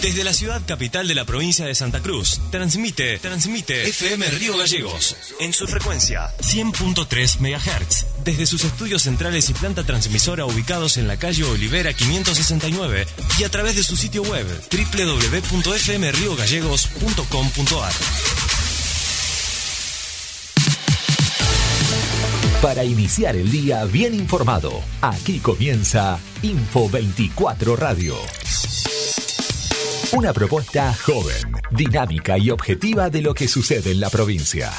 Desde la ciudad capital de la provincia de Santa Cruz, transmite, transmite FM Río Gallegos en su frecuencia 100.3 MHz. Desde sus estudios centrales y planta transmisora ubicados en la calle Olivera 569 y a través de su sitio web www.fmriogallegos.com.ar. Para iniciar el día bien informado, aquí comienza Info 24 Radio. Una propuesta joven, dinámica y objetiva de lo que sucede en la provincia.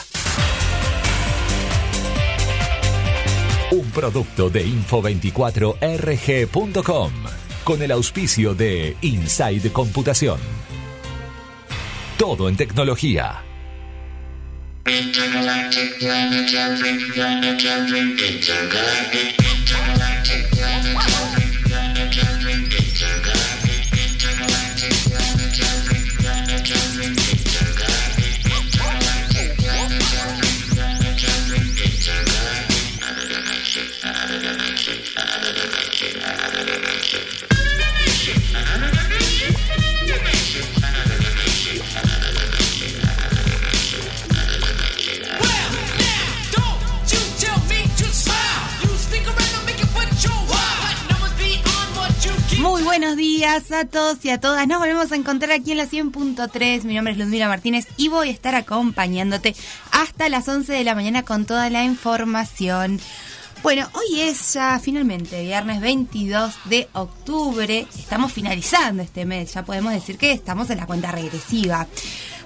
Un producto de info24rg.com con el auspicio de Inside Computación. Todo en tecnología. Buenos días a todos y a todas. Nos volvemos a encontrar aquí en la 100.3. Mi nombre es Ludmila Martínez y voy a estar acompañándote hasta las 11 de la mañana con toda la información. Bueno, hoy es ya finalmente viernes 22 de octubre. Estamos finalizando este mes. Ya podemos decir que estamos en la cuenta regresiva.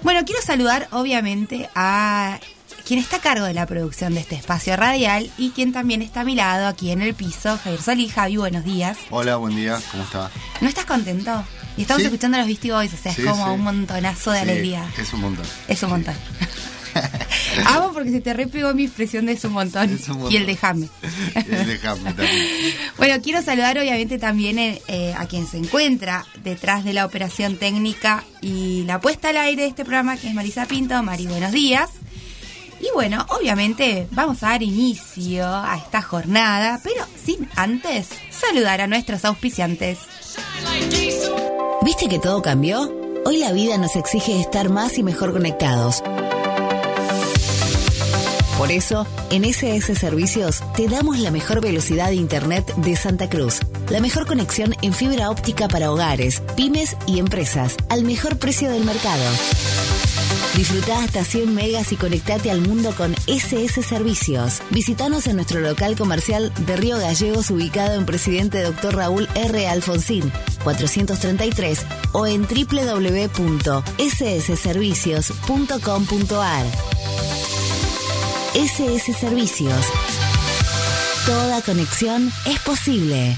Bueno, quiero saludar obviamente a quien está a cargo de la producción de este espacio radial y quien también está a mi lado aquí en el piso, Javier Solí. Javi, buenos días. Hola, buen día, ¿cómo está? ¿No estás contento? Y estamos escuchando los Beastie Boys, o sea, es como un montonazo de alegría. Es un montón. Es un montón. Amo porque se te repegó mi expresión de es un montón. Y el de Jame. el de Jame también. bueno, quiero saludar obviamente también eh, a quien se encuentra detrás de la operación técnica y la puesta al aire de este programa, que es Marisa Pinto. Mari, buenos días. Y bueno, obviamente vamos a dar inicio a esta jornada, pero sin antes saludar a nuestros auspiciantes. ¿Viste que todo cambió? Hoy la vida nos exige estar más y mejor conectados. Por eso, en SS Servicios te damos la mejor velocidad de Internet de Santa Cruz, la mejor conexión en fibra óptica para hogares, pymes y empresas, al mejor precio del mercado. Disfruta hasta 100 megas y conectate al mundo con SS Servicios. Visítanos en nuestro local comercial de Río Gallegos ubicado en Presidente Dr. Raúl R. Alfonsín, 433 o en www.ssservicios.com.ar. SS Servicios. Toda conexión es posible.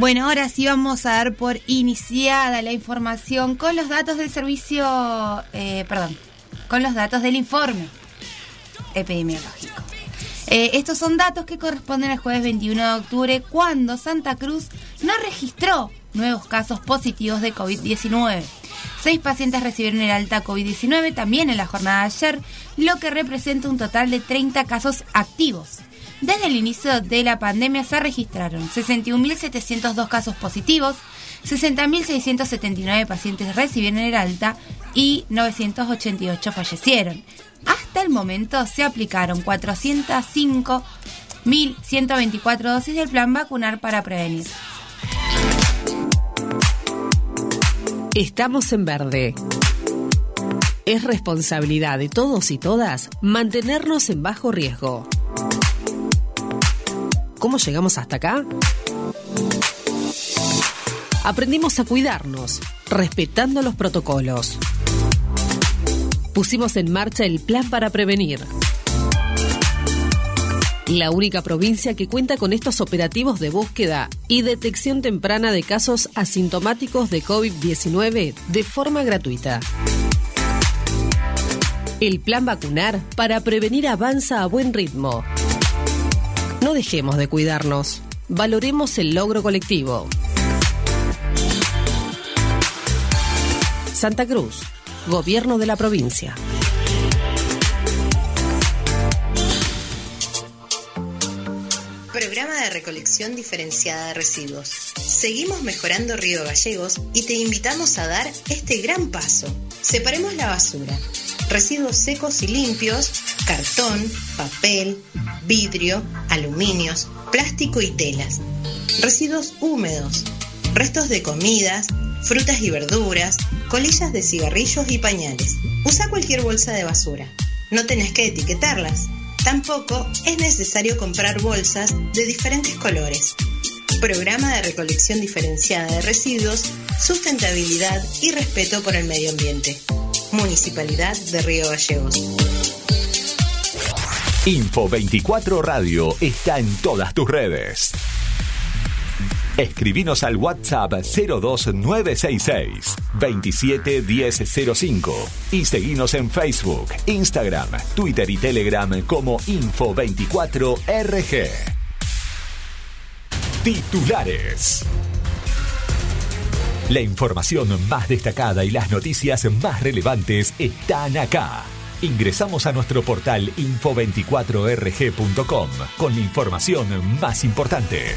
Bueno, ahora sí vamos a dar por iniciada la información con los datos del servicio, eh, perdón, con los datos del informe epidemiológico. Eh, estos son datos que corresponden al jueves 21 de octubre, cuando Santa Cruz no registró nuevos casos positivos de COVID-19. Seis pacientes recibieron el alta COVID-19 también en la jornada de ayer, lo que representa un total de 30 casos activos. Desde el inicio de la pandemia se registraron 61.702 casos positivos, 60.679 pacientes recibieron el alta y 988 fallecieron. Hasta el momento se aplicaron 405.124 dosis del plan vacunar para prevenir. Estamos en verde. Es responsabilidad de todos y todas mantenernos en bajo riesgo. ¿Cómo llegamos hasta acá? aprendimos a cuidarnos, respetando los protocolos. Pusimos en marcha el plan para prevenir. La única provincia que cuenta con estos operativos de búsqueda y detección temprana de casos asintomáticos de COVID-19 de forma gratuita. El plan vacunar para prevenir avanza a buen ritmo. No dejemos de cuidarnos. Valoremos el logro colectivo. Santa Cruz, Gobierno de la provincia. Programa de recolección diferenciada de residuos. Seguimos mejorando Río Gallegos y te invitamos a dar este gran paso. Separemos la basura. Residuos secos y limpios, cartón, papel, vidrio, aluminios, plástico y telas. Residuos húmedos, restos de comidas, frutas y verduras, colillas de cigarrillos y pañales. Usa cualquier bolsa de basura. No tenés que etiquetarlas. Tampoco es necesario comprar bolsas de diferentes colores. Programa de recolección diferenciada de residuos, sustentabilidad y respeto por el medio ambiente. Municipalidad de Río Gallegos. Info 24 Radio está en todas tus redes. Escribinos al WhatsApp 02966 271005 y seguinos en Facebook, Instagram, Twitter y Telegram como Info24RG. Titulares. La información más destacada y las noticias más relevantes están acá. Ingresamos a nuestro portal info24rg.com con la información más importante.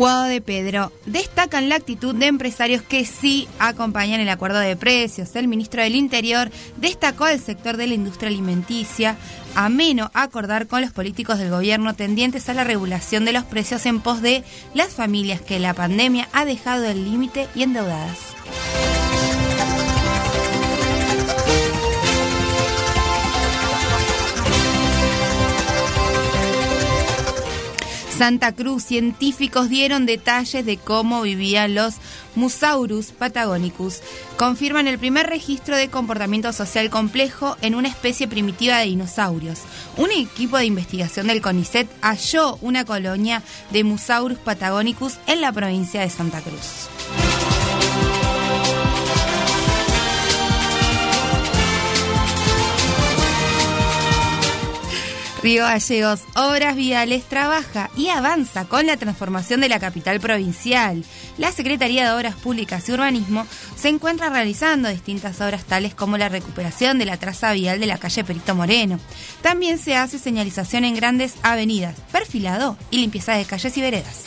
De Pedro. Destacan la actitud de empresarios que sí acompañan el acuerdo de precios. El ministro del Interior destacó al sector de la industria alimenticia, ameno acordar con los políticos del gobierno tendientes a la regulación de los precios en pos de las familias que la pandemia ha dejado el límite y endeudadas. Santa Cruz, científicos dieron detalles de cómo vivían los Musaurus patagonicus. Confirman el primer registro de comportamiento social complejo en una especie primitiva de dinosaurios. Un equipo de investigación del CONICET halló una colonia de Musaurus patagonicus en la provincia de Santa Cruz. Río Gallegos, Obras Viales trabaja y avanza con la transformación de la capital provincial. La Secretaría de Obras Públicas y Urbanismo se encuentra realizando distintas obras tales como la recuperación de la traza vial de la calle Perito Moreno. También se hace señalización en grandes avenidas, perfilado y limpieza de calles y veredas.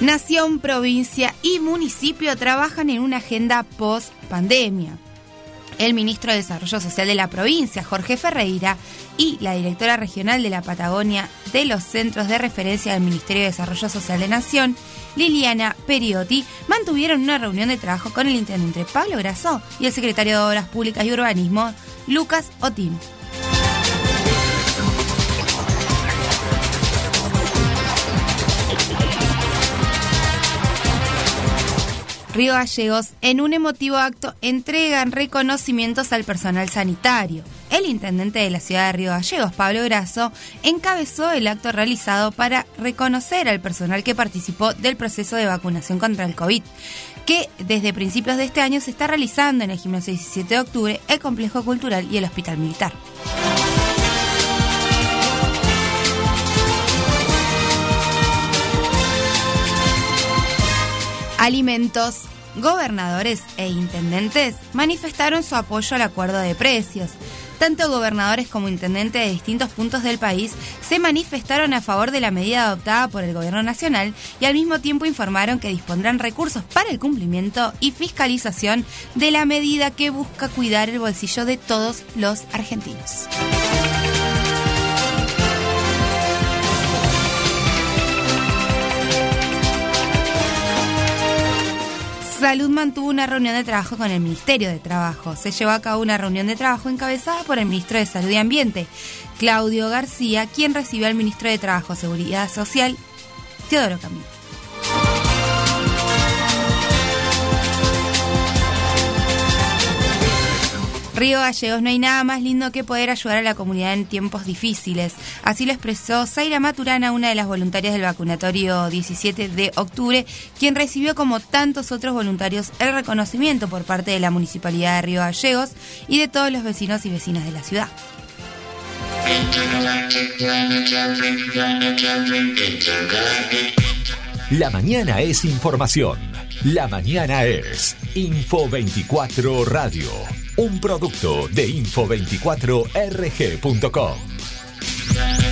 Nación, provincia y municipio trabajan en una agenda post pandemia. El ministro de Desarrollo Social de la provincia, Jorge Ferreira, y la directora regional de la Patagonia de los Centros de Referencia del Ministerio de Desarrollo Social de Nación, Liliana Periotti, mantuvieron una reunión de trabajo con el intendente Pablo Grasó y el secretario de Obras Públicas y Urbanismo, Lucas Otín. Río Gallegos, en un emotivo acto, entregan reconocimientos al personal sanitario. El intendente de la ciudad de Río Gallegos, Pablo Grasso, encabezó el acto realizado para reconocer al personal que participó del proceso de vacunación contra el COVID, que desde principios de este año se está realizando en el gimnasio 17 de octubre, el complejo cultural y el hospital militar. Alimentos. Gobernadores e intendentes manifestaron su apoyo al acuerdo de precios. Tanto gobernadores como intendentes de distintos puntos del país se manifestaron a favor de la medida adoptada por el gobierno nacional y al mismo tiempo informaron que dispondrán recursos para el cumplimiento y fiscalización de la medida que busca cuidar el bolsillo de todos los argentinos. Salud mantuvo una reunión de trabajo con el Ministerio de Trabajo. Se llevó a cabo una reunión de trabajo encabezada por el ministro de Salud y Ambiente, Claudio García, quien recibió al ministro de Trabajo, Seguridad Social, Teodoro Camilo. Río Gallegos, no hay nada más lindo que poder ayudar a la comunidad en tiempos difíciles. Así lo expresó Zaira Maturana, una de las voluntarias del vacunatorio 17 de octubre, quien recibió como tantos otros voluntarios el reconocimiento por parte de la Municipalidad de Río Gallegos y de todos los vecinos y vecinas de la ciudad. La mañana es información. La mañana es Info 24 Radio. Un producto de info24rg.com.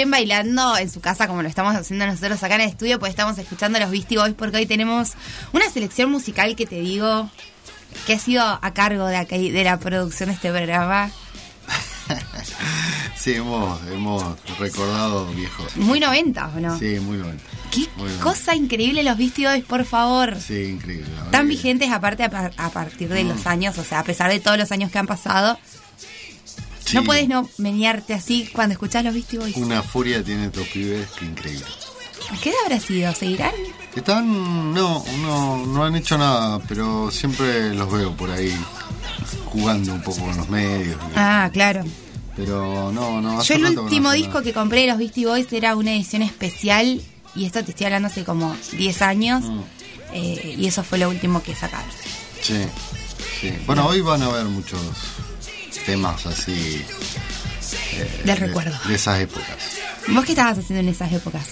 estén bailando en su casa como lo estamos haciendo nosotros acá en el estudio, pues estamos escuchando los Beastie Boys porque hoy tenemos una selección musical que te digo que ha sido a cargo de, acá, de la producción de este programa. Sí, hemos, hemos recordado viejos. Muy 90, ¿o no? Sí, muy bueno. Qué muy bueno. cosa increíble los Beastie Boys, por favor. Sí, increíble. Tan vigentes aparte a, par- a partir de Mm. los años, o sea, a pesar de todos los años que han pasado. Sí, No puedes no menearte así cuando escuchás los Beastie Boys. Una furia tiene estos pibes que increíble. ¿Qué habrá sido? ¿Seguirán? Están, no, no, no han hecho nada, pero siempre los veo por ahí jugando un poco con los medios. Ah, claro. Pero no, no. hace Yo el último disco nada. que compré de los Beastie Boys era una edición especial, y esto te estoy hablando hace como 10 años, Mm. eh, y eso fue lo último que sacaron. Sí, sí. Bueno, hoy van a haber muchos temas así. eh, Del de- recuerdo. De esas épocas. ¿Vos qué estabas haciendo en esas épocas?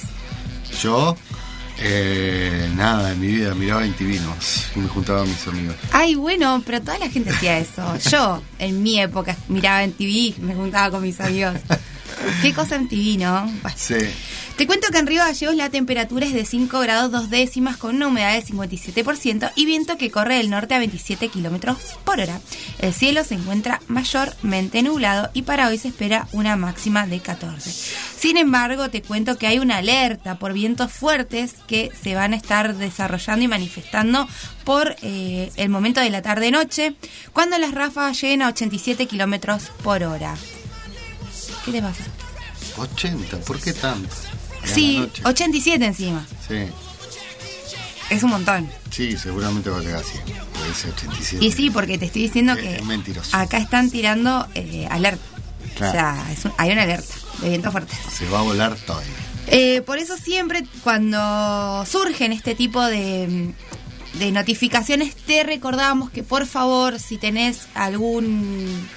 Yo, eh, nada, en mi vida miraba en Tivinos y me juntaba con mis amigos. Ay, bueno, pero toda la gente hacía eso. Yo, en mi época, miraba en TV, me juntaba con mis amigos. Qué cosa en TV, ¿no? Bueno. Sí, Te cuento que en Río Gallegos la temperatura es de 5 grados 2 décimas con una humedad de 57% y viento que corre del norte a 27 kilómetros por hora. El cielo se encuentra mayormente nublado y para hoy se espera una máxima de 14. Sin embargo, te cuento que hay una alerta por vientos fuertes que se van a estar desarrollando y manifestando por eh, el momento de la tarde-noche, cuando las ráfagas lleguen a 87 kilómetros por hora. ¿Qué te pasa? 80, ¿por qué tanto? En Sí, noche. 87 encima. Sí, Es un montón. sí, seguramente va a llegar a 100. Puede ser 87. Y sí, porque te estoy diciendo Es- que es mentiroso. acá están tirando eh, alerta. Claro. O sea, es un- hay una alerta de vientos fuertes. Se va a volar todo. Eh, por eso siempre cuando surgen este tipo de, de notificaciones te recordamos que por favor si tenés algún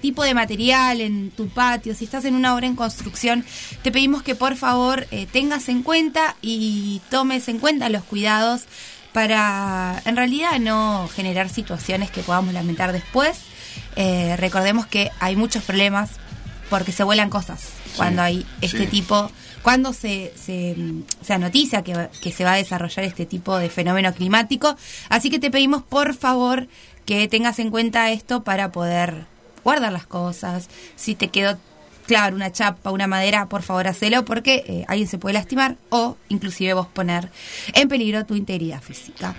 tipo de material en tu patio, si estás en una obra en construcción, te pedimos que por favor eh, tengas en cuenta y tomes en cuenta los cuidados para en realidad no generar situaciones que podamos lamentar después. Eh, recordemos que hay muchos problemas porque se vuelan cosas cuando hay este sí. tipo, cuando se, se, se anoticia que, que se va a desarrollar este tipo de fenómeno climático. Así que te pedimos por favor que tengas en cuenta esto para poder guardar las cosas. Si te quedó clavar una chapa, una madera, por favor hacelo porque eh, alguien se puede lastimar o inclusive vos poner en peligro tu integridad física.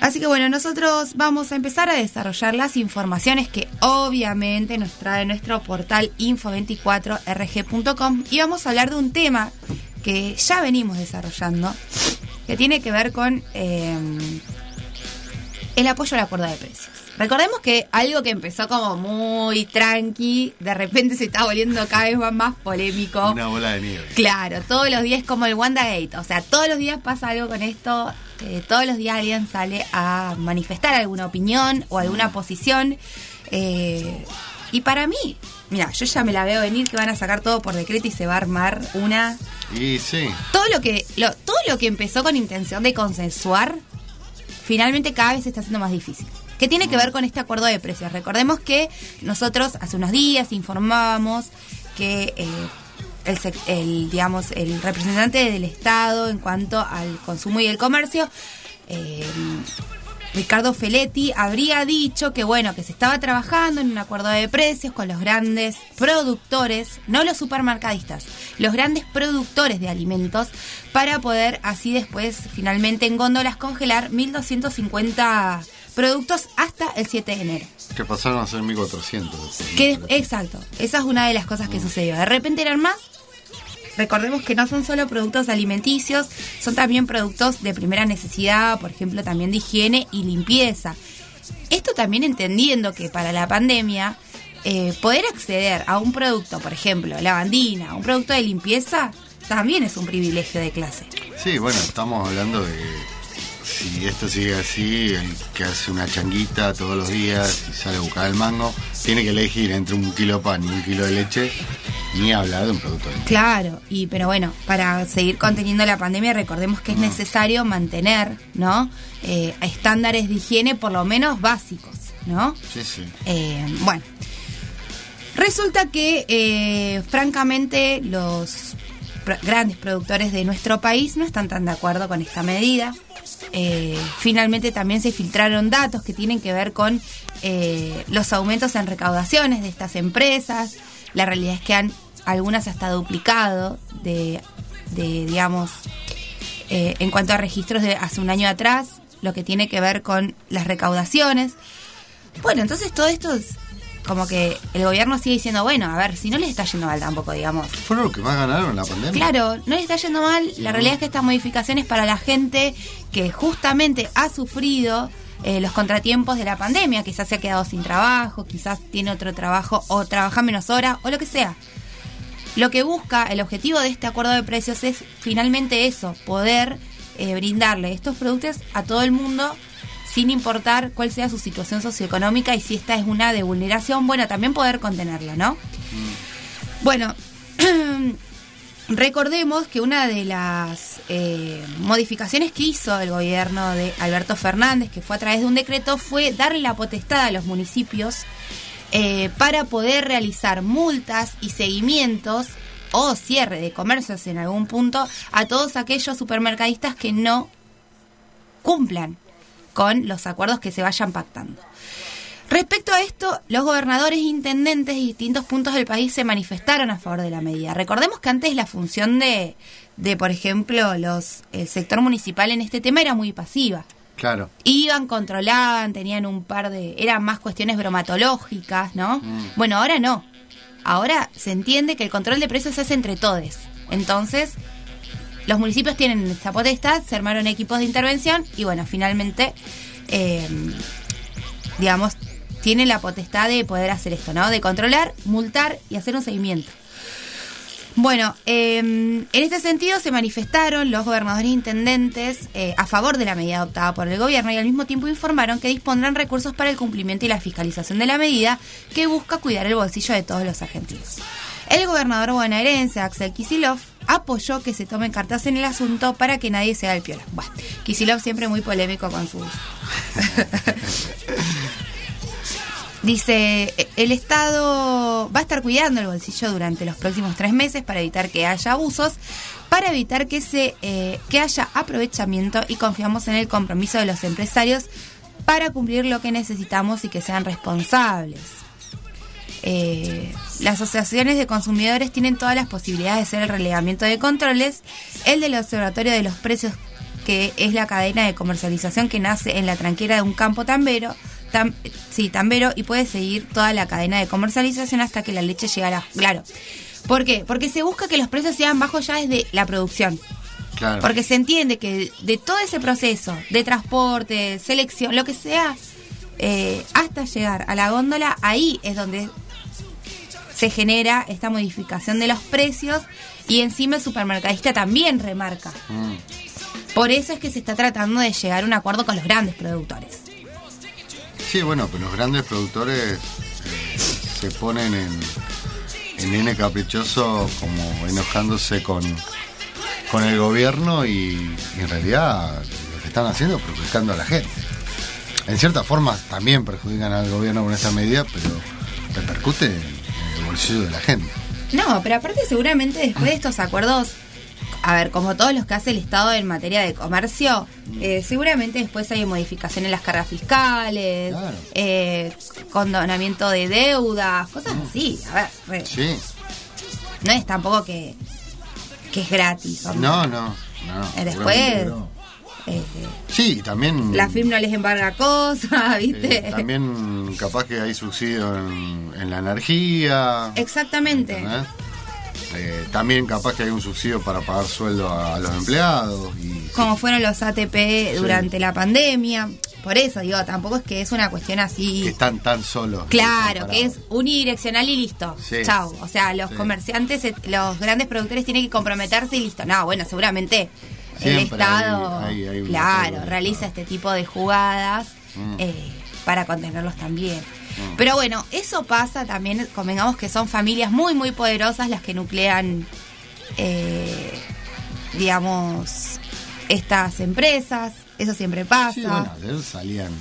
Así que bueno, nosotros vamos a empezar a desarrollar las informaciones que obviamente nos trae nuestro portal info24rg.com y vamos a hablar de un tema que ya venimos desarrollando, que tiene que ver con eh, el apoyo al acuerdo de precios. Recordemos que algo que empezó como muy tranqui, de repente se está volviendo cada vez más polémico. Una bola de nieve. Claro, todos los días como el WandaGate. O sea, todos los días pasa algo con esto. eh, todos los días alguien sale a manifestar alguna opinión o alguna posición. eh, y para mí, mira, yo ya me la veo venir que van a sacar todo por decreto y se va a armar una Y sí, todo lo que lo, todo lo que empezó con intención de consensuar finalmente cada vez se está haciendo más difícil. Que tiene que ver con este acuerdo de precios. Recordemos que nosotros hace unos días informábamos que eh, el, el, digamos el representante del estado en cuanto al consumo y el comercio eh, Ricardo Feletti habría dicho que bueno, que se estaba trabajando en un acuerdo de precios con los grandes productores, no los supermercadistas, los grandes productores de alimentos para poder así después finalmente en góndolas congelar 1250 productos hasta el 7 de enero. que pasaron a ser 1400. después, ¿no? Que, exacto, esa es una de las cosas que sucedió. De repente eran más. Recordemos que no son solo productos alimenticios, son también productos de primera necesidad, por ejemplo, también de higiene y limpieza. Esto también entendiendo que para la pandemia, eh, poder acceder a un producto, por ejemplo, lavandina, un producto de limpieza, también es un privilegio de clase. Sí, bueno, estamos hablando de si esto sigue así, el que hace una changuita todos los días y sale a buscar el mango, tiene que elegir entre un kilo de pan y un kilo de leche, ni hablar de un producto de Claro, y pero bueno, para seguir conteniendo la pandemia, recordemos que es necesario mantener, ¿no? Eh, estándares de higiene por lo menos básicos, ¿no? Sí, sí. Eh, bueno, resulta que eh, francamente los grandes productores de nuestro país no están tan de acuerdo con esta medida. Eh, finalmente también se filtraron datos que tienen que ver con eh, los aumentos en recaudaciones de estas empresas. La realidad es que han algunas hasta duplicado de, de, digamos, eh, en cuanto a registros de hace un año atrás, lo que tiene que ver con las recaudaciones. Bueno, entonces todo esto es como que el gobierno sigue diciendo, bueno, a ver, si no les está yendo mal tampoco, digamos. ¿Fueron los que más ganaron en la pandemia? Claro, no les está yendo mal. La realidad es que estas modificaciones para la gente que justamente ha sufrido eh, los contratiempos de la pandemia, quizás se ha quedado sin trabajo, quizás tiene otro trabajo o trabaja menos horas o lo que sea. Lo que busca, el objetivo de este acuerdo de precios es finalmente eso, poder eh, brindarle estos productos a todo el mundo sin importar cuál sea su situación socioeconómica y si esta es una de vulneración, bueno, también poder contenerlo, ¿no? Bueno, recordemos que una de las eh, modificaciones que hizo el gobierno de Alberto Fernández, que fue a través de un decreto, fue darle la potestad a los municipios eh, para poder realizar multas y seguimientos o cierre de comercios en algún punto a todos aquellos supermercadistas que no cumplan con los acuerdos que se vayan pactando. Respecto a esto, los gobernadores e intendentes de distintos puntos del país se manifestaron a favor de la medida. Recordemos que antes la función de, de por ejemplo, los el sector municipal en este tema era muy pasiva. Claro. Iban, controlaban, tenían un par de... Eran más cuestiones bromatológicas, ¿no? Bueno, ahora no. Ahora se entiende que el control de precios se hace entre todos. Entonces, los municipios tienen esta potestad, se armaron equipos de intervención y bueno, finalmente, eh, digamos, tienen la potestad de poder hacer esto, ¿no? De controlar, multar y hacer un seguimiento. Bueno, eh, en este sentido se manifestaron los gobernadores intendentes eh, a favor de la medida adoptada por el gobierno y al mismo tiempo informaron que dispondrán recursos para el cumplimiento y la fiscalización de la medida que busca cuidar el bolsillo de todos los argentinos. El gobernador bonaerense, Axel Kisilov, apoyó que se tomen cartas en el asunto para que nadie sea el piola. Bueno, Kisilov siempre muy polémico con sus... Dice, el Estado va a estar cuidando el bolsillo durante los próximos tres meses para evitar que haya abusos, para evitar que, se, eh, que haya aprovechamiento y confiamos en el compromiso de los empresarios para cumplir lo que necesitamos y que sean responsables. Eh, las asociaciones de consumidores tienen todas las posibilidades de hacer el relegamiento de controles. El del Observatorio de los Precios, que es la cadena de comercialización que nace en la tranquera de un campo tambero, tam- sí, tambero, y puede seguir toda la cadena de comercialización hasta que la leche llegue a la... Claro. ¿Por qué? Porque se busca que los precios sean bajos ya desde la producción. Claro. Porque se entiende que de todo ese proceso de transporte, selección, lo que sea, eh, hasta llegar a la góndola, ahí es donde se genera esta modificación de los precios y encima el supermercadista también remarca. Mm. Por eso es que se está tratando de llegar a un acuerdo con los grandes productores. Sí, bueno, pero los grandes productores eh, se ponen en, el nene caprichoso como enojándose con, con el gobierno y, y en realidad lo que están haciendo es perjudicando a la gente. En cierta forma también perjudican al gobierno con esta medida, pero repercute en el bolsillo de la gente. No, pero aparte seguramente después de estos acuerdos, a ver, como todos los que hace el Estado en materia de comercio, eh, seguramente después hay modificación en las cargas fiscales, Claro. eh, condonamiento de deudas, cosas así. A ver, Sí, no es tampoco que, que es gratis. hombre. no, no, no. Eh, después, no. Eh, Sí, también. la FIM no les embarga cosas, ¿viste? eh, también capaz que hay subsidio en, en la energía. Exactamente. Eh, también capaz que hay un subsidio para pagar sueldo a, a los empleados. Y, Como fueron los ATP durante la pandemia. Por eso digo, tampoco es que es una cuestión así. que están tan solos. Claro, que es unidireccional y listo. Sí. Chau. O sea, los comerciantes, los grandes productores tienen que comprometerse y listo. No, bueno, seguramente el Estado, hay- hay- hay un claro, realiza este tipo de jugadas Mm. eh, para contenerlos también. Pero bueno, eso pasa también, convengamos que son familias muy, muy poderosas las que nuclean, eh, digamos, estas empresas. Eso siempre pasa. Sí, bueno, ayer salían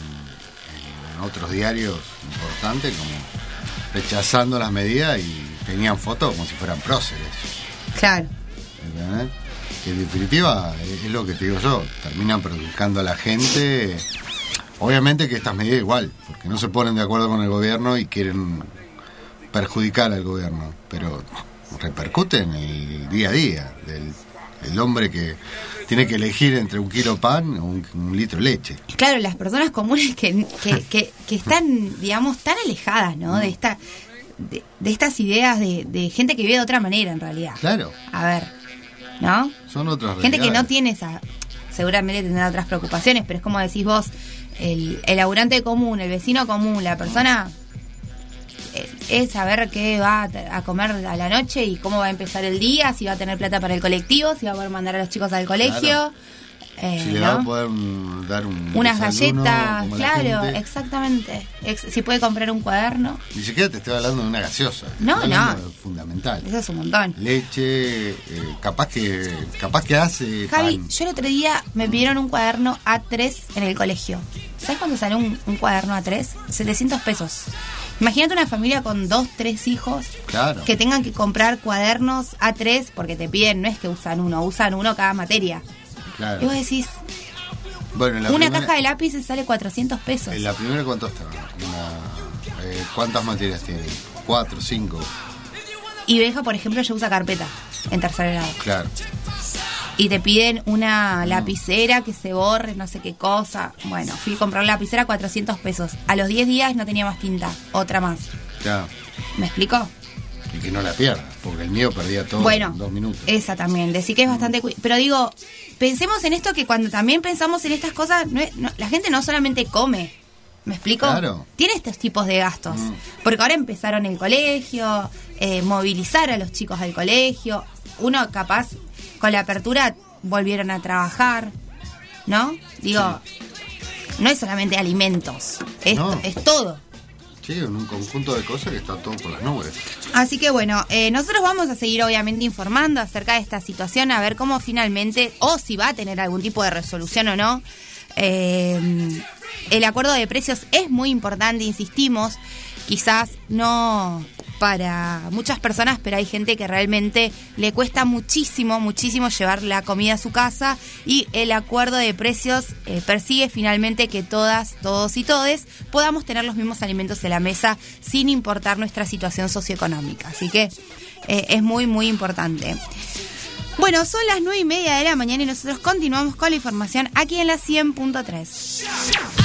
en otros diarios importantes como rechazando las medidas y tenían fotos como si fueran próceres. Claro. ¿entendés? Que en definitiva es, es lo que te digo yo, terminan perjudicando a la gente. Obviamente que estas medidas igual, porque no se ponen de acuerdo con el gobierno y quieren perjudicar al gobierno, pero repercute en el día a día del el hombre que tiene que elegir entre un kilo pan o un, un litro de leche. Claro, las personas comunes que, que, que, que están, digamos, tan alejadas, ¿no? De esta de, de estas ideas de, de gente que vive de otra manera, en realidad. Claro, A ver, ¿no? son otras Gente que no tiene esa... Seguramente tendrá otras preocupaciones, pero es como decís vos, el, el laburante común, el vecino común, la persona... eh, Es saber qué va a comer a la noche y cómo va a empezar el día, si va a tener plata para el colectivo, si va a poder mandar a los chicos al colegio. Claro. Eh, Si le va ¿no? a poder mm, dar un unas galletas, claro, exactamente. Ex- si puede comprar un cuaderno, Ni siquiera te estoy hablando de una gaseosa. No, no. fundamental. eso es un montón. Leche, eh, capaz que capaz que hace Javi, pan. yo el otro día me pidieron un cuaderno A3 en el colegio. ¿Sabes cuánto sale un, un cuaderno A3? 700 pesos. Imagínate una familia con dos, tres hijos Claro. que tengan que comprar cuadernos A3 porque te piden, no es que usan uno, usan uno cada materia. Claro. Y vos decís, Bueno, una primera- caja de lápices sale 400 pesos. En la primera, ¿cuánto estaba? Una- eh, ¿Cuántas materias tiene? Cuatro, cinco. Y Benja, por ejemplo, ya usa carpeta en tercer grado. Claro. y te piden una lapicera que se borre, no sé qué cosa. Bueno, fui a comprar la lapicera 400 pesos. A los 10 días no tenía más tinta, otra más. Ya. ¿Me explicó? Y que no la pierda, porque el mío perdía todo bueno, en dos minutos. esa también. Decir que es bastante... Pero digo, pensemos en esto que cuando también pensamos en estas cosas, no es- no- la gente no solamente come. ¿Me explico? Claro. Tiene estos tipos de gastos. Mm. Porque ahora empezaron el colegio, eh, movilizar a los chicos al colegio. Uno capaz, con la apertura, volvieron a trabajar. ¿No? Digo, no es solamente alimentos. Es, No. es todo. Sí, en un conjunto de cosas que está todo por las nubes. Así que bueno, eh, nosotros vamos a seguir obviamente informando acerca de esta situación, a ver cómo finalmente, o si va a tener algún tipo de resolución o no. Eh, el acuerdo de precios es muy importante, insistimos, quizás no para muchas personas, pero hay gente que realmente le cuesta muchísimo, muchísimo llevar la comida a su casa y el acuerdo de precios eh, persigue finalmente que todas, todos y todes podamos tener los mismos alimentos en la mesa sin importar nuestra situación socioeconómica. Así que eh, es muy, muy importante. Bueno, son las nueve y media de la mañana y nosotros continuamos con la información aquí en la 100.3.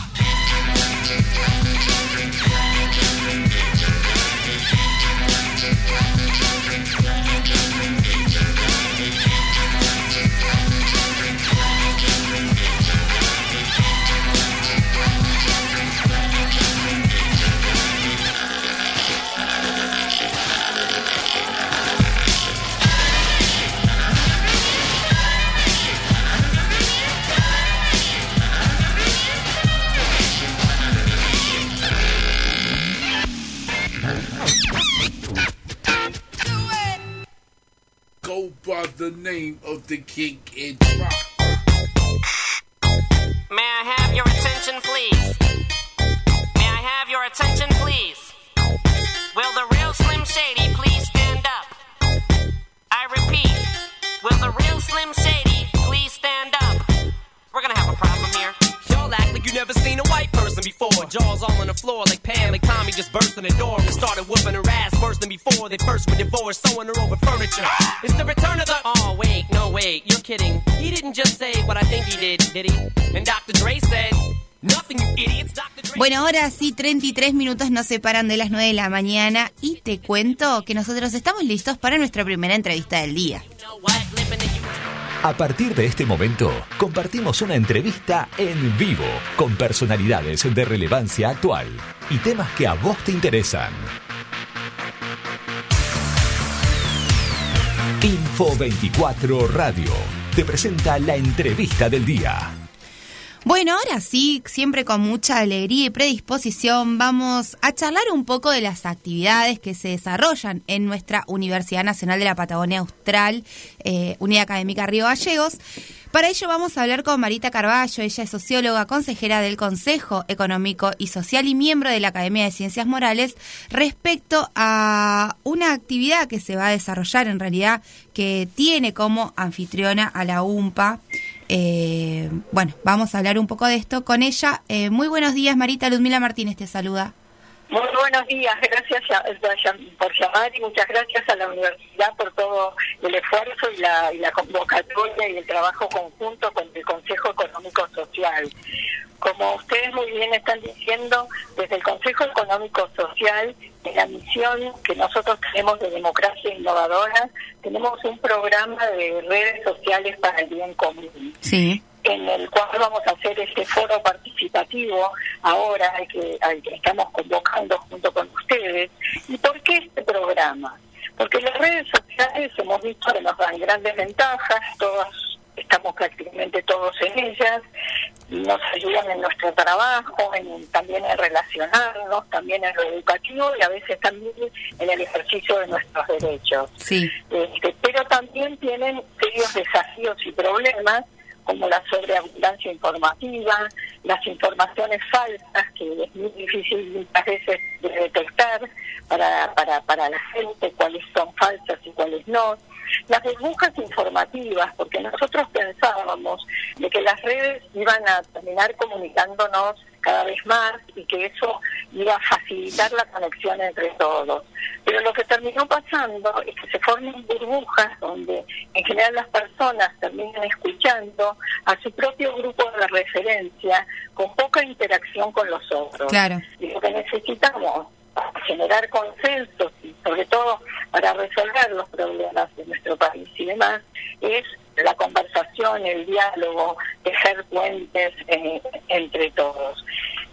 the King and Drop. May I have your attention, please? May I have your attention, please? Will the real Slim Shady please stand up? I repeat, will the real Slim Shady please stand up? We're gonna have a problem here. Y'all act like you never seen a white person before. Jaws all on the floor like Pam, like Tommy just burst in the door and started whooping her ass worse than before. They first were divorced, sewing her over furniture. It's the return of the. Wait, no, wait, you're kidding. He didn't just say what I think he did, did he? And Dr. Dre said, Nothing, you idiots. Dr. Dre. Bueno, ahora sí, 33 minutos nos separan de las 9 de la mañana y te cuento que nosotros estamos listos para nuestra primera entrevista del día. A partir de este momento, compartimos una entrevista en vivo con personalidades de relevancia actual y temas que a vos te interesan. Info 24 Radio te presenta la entrevista del día. Bueno, ahora sí, siempre con mucha alegría y predisposición, vamos a charlar un poco de las actividades que se desarrollan en nuestra Universidad Nacional de la Patagonia Austral, eh, Unidad Académica Río Gallegos. Para ello vamos a hablar con Marita Carballo, ella es socióloga, consejera del Consejo Económico y Social y miembro de la Academia de Ciencias Morales, respecto a una actividad que se va a desarrollar en realidad, que tiene como anfitriona a la UMPA. Eh, bueno, vamos a hablar un poco de esto con ella. Eh, muy buenos días, Marita. Ludmila Martínez te saluda. Muy buenos días, gracias por llamar y muchas gracias a la universidad por todo el esfuerzo y la, y la convocatoria y el trabajo conjunto con el Consejo Económico Social. Como ustedes muy bien están diciendo, desde el Consejo Económico Social, en la misión que nosotros tenemos de democracia innovadora, tenemos un programa de redes sociales para el bien común Sí. En el cual vamos a hacer este foro participativo ahora al que, al que estamos convocando junto con ustedes. ¿Y por qué este programa? Porque las redes sociales hemos visto que nos dan grandes ventajas, todas estamos prácticamente todos en ellas, nos ayudan en nuestro trabajo, en, también en relacionarnos, también en lo educativo y a veces también en el ejercicio de nuestros derechos. Sí. Este, pero también tienen serios desafíos y problemas como la sobreabundancia informativa, las informaciones falsas, que es muy difícil muchas veces de detectar para, para, para la gente cuáles son falsas y cuáles no, las burbujas informativas, porque nosotros pensábamos de que las redes iban a terminar comunicándonos cada vez más y que eso iba a facilitar la conexión entre todos. Pero lo que terminó pasando es que se forman burbujas donde en general las personas terminan escuchando a su propio grupo de referencia con poca interacción con los otros. Claro. Y lo que necesitamos para generar consensos sobre todo para resolver los problemas de nuestro país y demás es la conversación, el diálogo, tejer puentes eh, entre todos.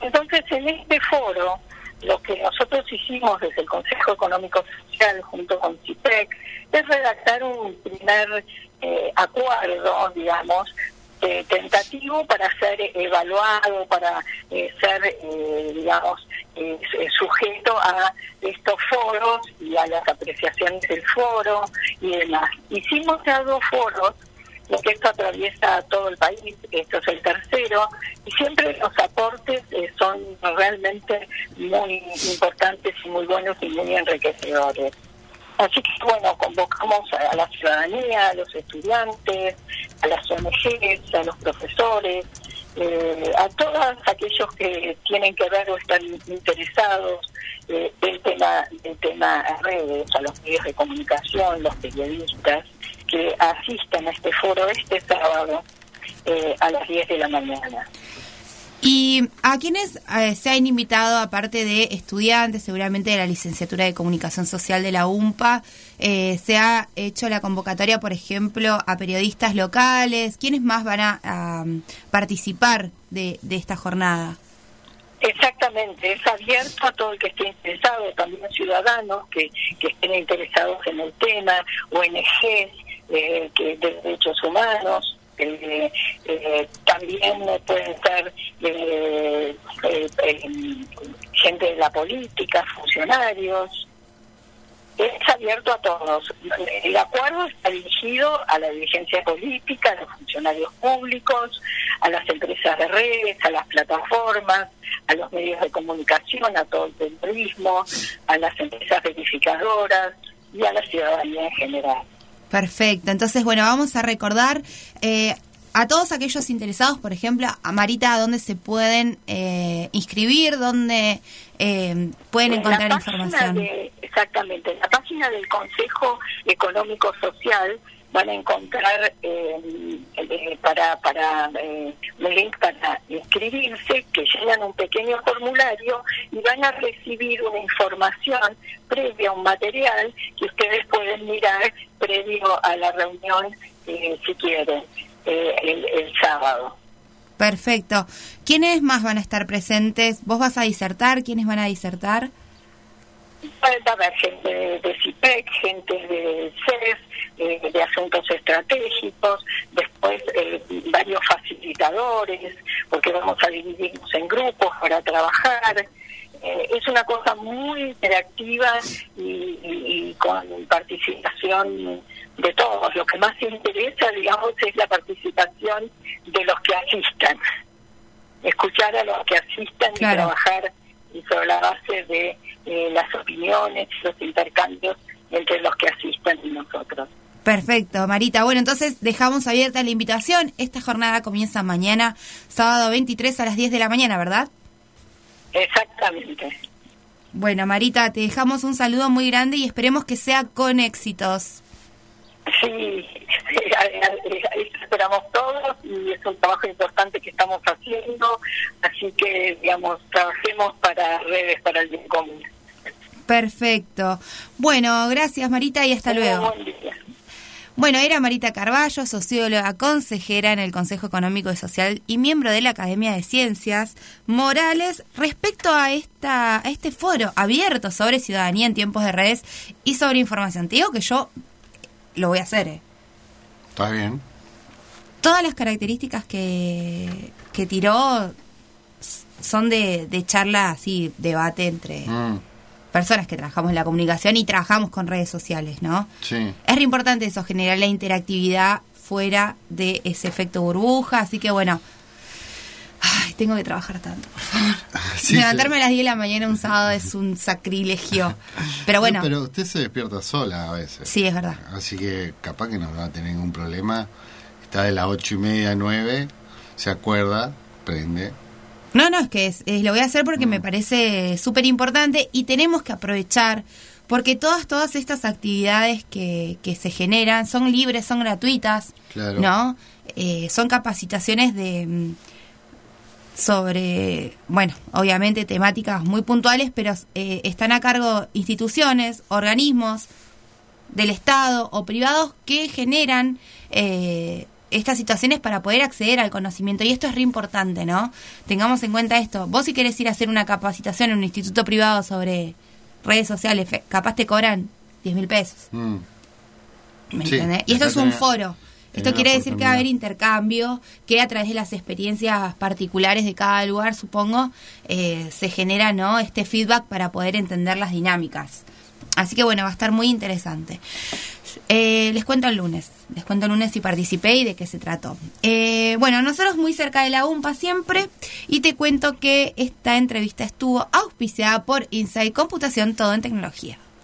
Entonces, en este foro, lo que nosotros hicimos desde el Consejo Económico Social junto con CIPEC es redactar un primer eh, acuerdo, digamos, eh, tentativo para ser evaluado, para eh, ser, eh, digamos, eh, sujeto a estos foros y a las apreciaciones del foro y demás. Hicimos ya dos foros, lo que esto atraviesa todo el país, esto es el tercero, y siempre los aportes eh, son realmente muy importantes y muy buenos y muy enriquecedores. Así que, bueno, convocamos a la ciudadanía, a los estudiantes, a las ONGs, a los profesores, eh, a todos aquellos que tienen que ver o están interesados eh, del tema del tema redes, a los medios de comunicación, los periodistas, que asistan a este foro este sábado eh, a las 10 de la mañana. ¿Y a quienes eh, se han invitado, aparte de estudiantes, seguramente de la licenciatura de Comunicación Social de la UMPA, eh, se ha hecho la convocatoria, por ejemplo, a periodistas locales? ¿Quiénes más van a, a, participar de, esta jornada? Exactamente, es abierto a todo el que esté interesado, también ciudadanos que, que estén interesados en el tema, ONGs eh, que de derechos humanos, eh, eh, también pueden ser eh, eh, eh, gente de la política, funcionarios. es abierto a todos. El acuerdo está dirigido a la dirigencia política, a los funcionarios públicos, a las empresas de redes, a las plataformas, a los medios de comunicación, a todo el periodismo, a las empresas verificadoras y a la ciudadanía en general. Perfecto. Entonces, bueno, vamos a recordar eh, a todos aquellos interesados, por ejemplo, a Marita, dónde se pueden eh, inscribir, dónde eh, pueden En encontrar la información. de- exactamente, en la página del Consejo Económico Social van a encontrar eh, eh, para, para eh, para inscribirse, que llenan un pequeño formulario y van a recibir una información previa, un material que ustedes pueden mirar previo a la reunión, eh, si quieren, eh, el sábado. Perfecto. ¿Quiénes más van a estar presentes? ¿Vos vas a disertar? ¿Quiénes van a disertar? Va a haber gente de, de CIPEC, gente de CES, eh, de asuntos estratégicos, después eh, varios facilitadores, porque vamos a dividirnos en grupos para trabajar. Eh, es una cosa muy interactiva y, y- y con participación de todos. Lo que más interesa, digamos, es la participación de los que asistan. Escuchar a los que asistan y trabajar y sobre la base de eh, las opiniones, los intercambios entre los que asistan y nosotros. Perfecto, Marita. Bueno, entonces dejamos abierta la invitación. Esta jornada comienza mañana, sábado 23 a las 10 de la mañana, ¿verdad? Exactamente. Bueno, Marita, te dejamos un saludo muy grande y esperemos que sea con éxitos. Sí, esperamos todos y es un trabajo importante que estamos haciendo, así que, digamos, trabajemos para redes, para el bien común. Perfecto. Bueno, gracias Marita y hasta luego. Buen día. Bueno, era Marita Carballo, socióloga, consejera en el Consejo Económico y Social y miembro de la Academia de Ciencias Morales respecto a esta a este foro abierto sobre ciudadanía en tiempos de redes y sobre información. Te digo que yo lo voy a hacer. ¿eh? ¿Está bien? Todas las características que, que tiró son de, de charla así, debate entre Mm, personas que trabajamos en la comunicación y trabajamos con redes sociales, ¿no? sí. Es re importante eso, generar la interactividad fuera de ese efecto burbuja, así que bueno, ay, tengo que trabajar tanto, por favor. Sí, Levantarme a las 10 de la mañana un sábado es un sacrilegio, pero bueno, No, pero usted se despierta sola a veces. sí, es verdad. Así que capaz que no va a tener ningún problema. Está de las ocho y media a nueve, se acuerda, prende. No, no, es que es- es- lo voy a hacer porque me parece súper importante y tenemos que aprovechar porque todas, todas estas actividades que, que se generan son libres, son gratuitas, Claro. ¿no? Eh, son capacitaciones de mm, sobre, bueno, obviamente temáticas muy puntuales, pero eh, están a cargo instituciones, organismos del Estado o privados que generan eh, estas situaciones para poder acceder al conocimiento. Y esto es re importante, ¿no? Tengamos en cuenta esto. Vos si querés ir a hacer una capacitación en un instituto privado sobre redes sociales, capaz te cobran 10 mil pesos. Mm. ¿Me Sí, entendés? Y esto es un foro. Esto quiere decir que va a haber oportunidad. intercambio, que a través de las experiencias particulares de cada lugar, supongo, eh, se genera ¿no? este feedback para poder entender las dinámicas. Así que bueno, va a estar muy interesante. Eh, les cuento el lunes, les cuento el lunes si participé y de qué se trató. Eh, bueno, nosotros muy cerca de la UMPA siempre y te cuento que esta entrevista estuvo auspiciada por Inside Computación, todo en tecnología.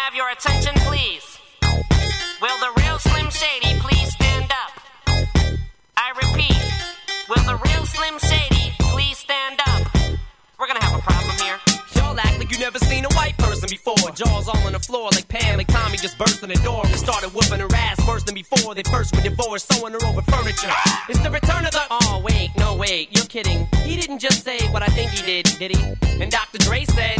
Have your attention, please? Will the real Slim Shady please stand up? I repeat, will the real Slim Shady please stand up? We're gonna have a problem here. Y'all act like you never seen a white person before. Jaws all on the floor like Pam, like Tommy just burst in the door and started whooping her ass worse than before. They first were divorced, sewing her over furniture. It's the return of the. Oh, wait, no, wait, you're kidding. He didn't just say what I think he did, did he? And Dr. Dre said.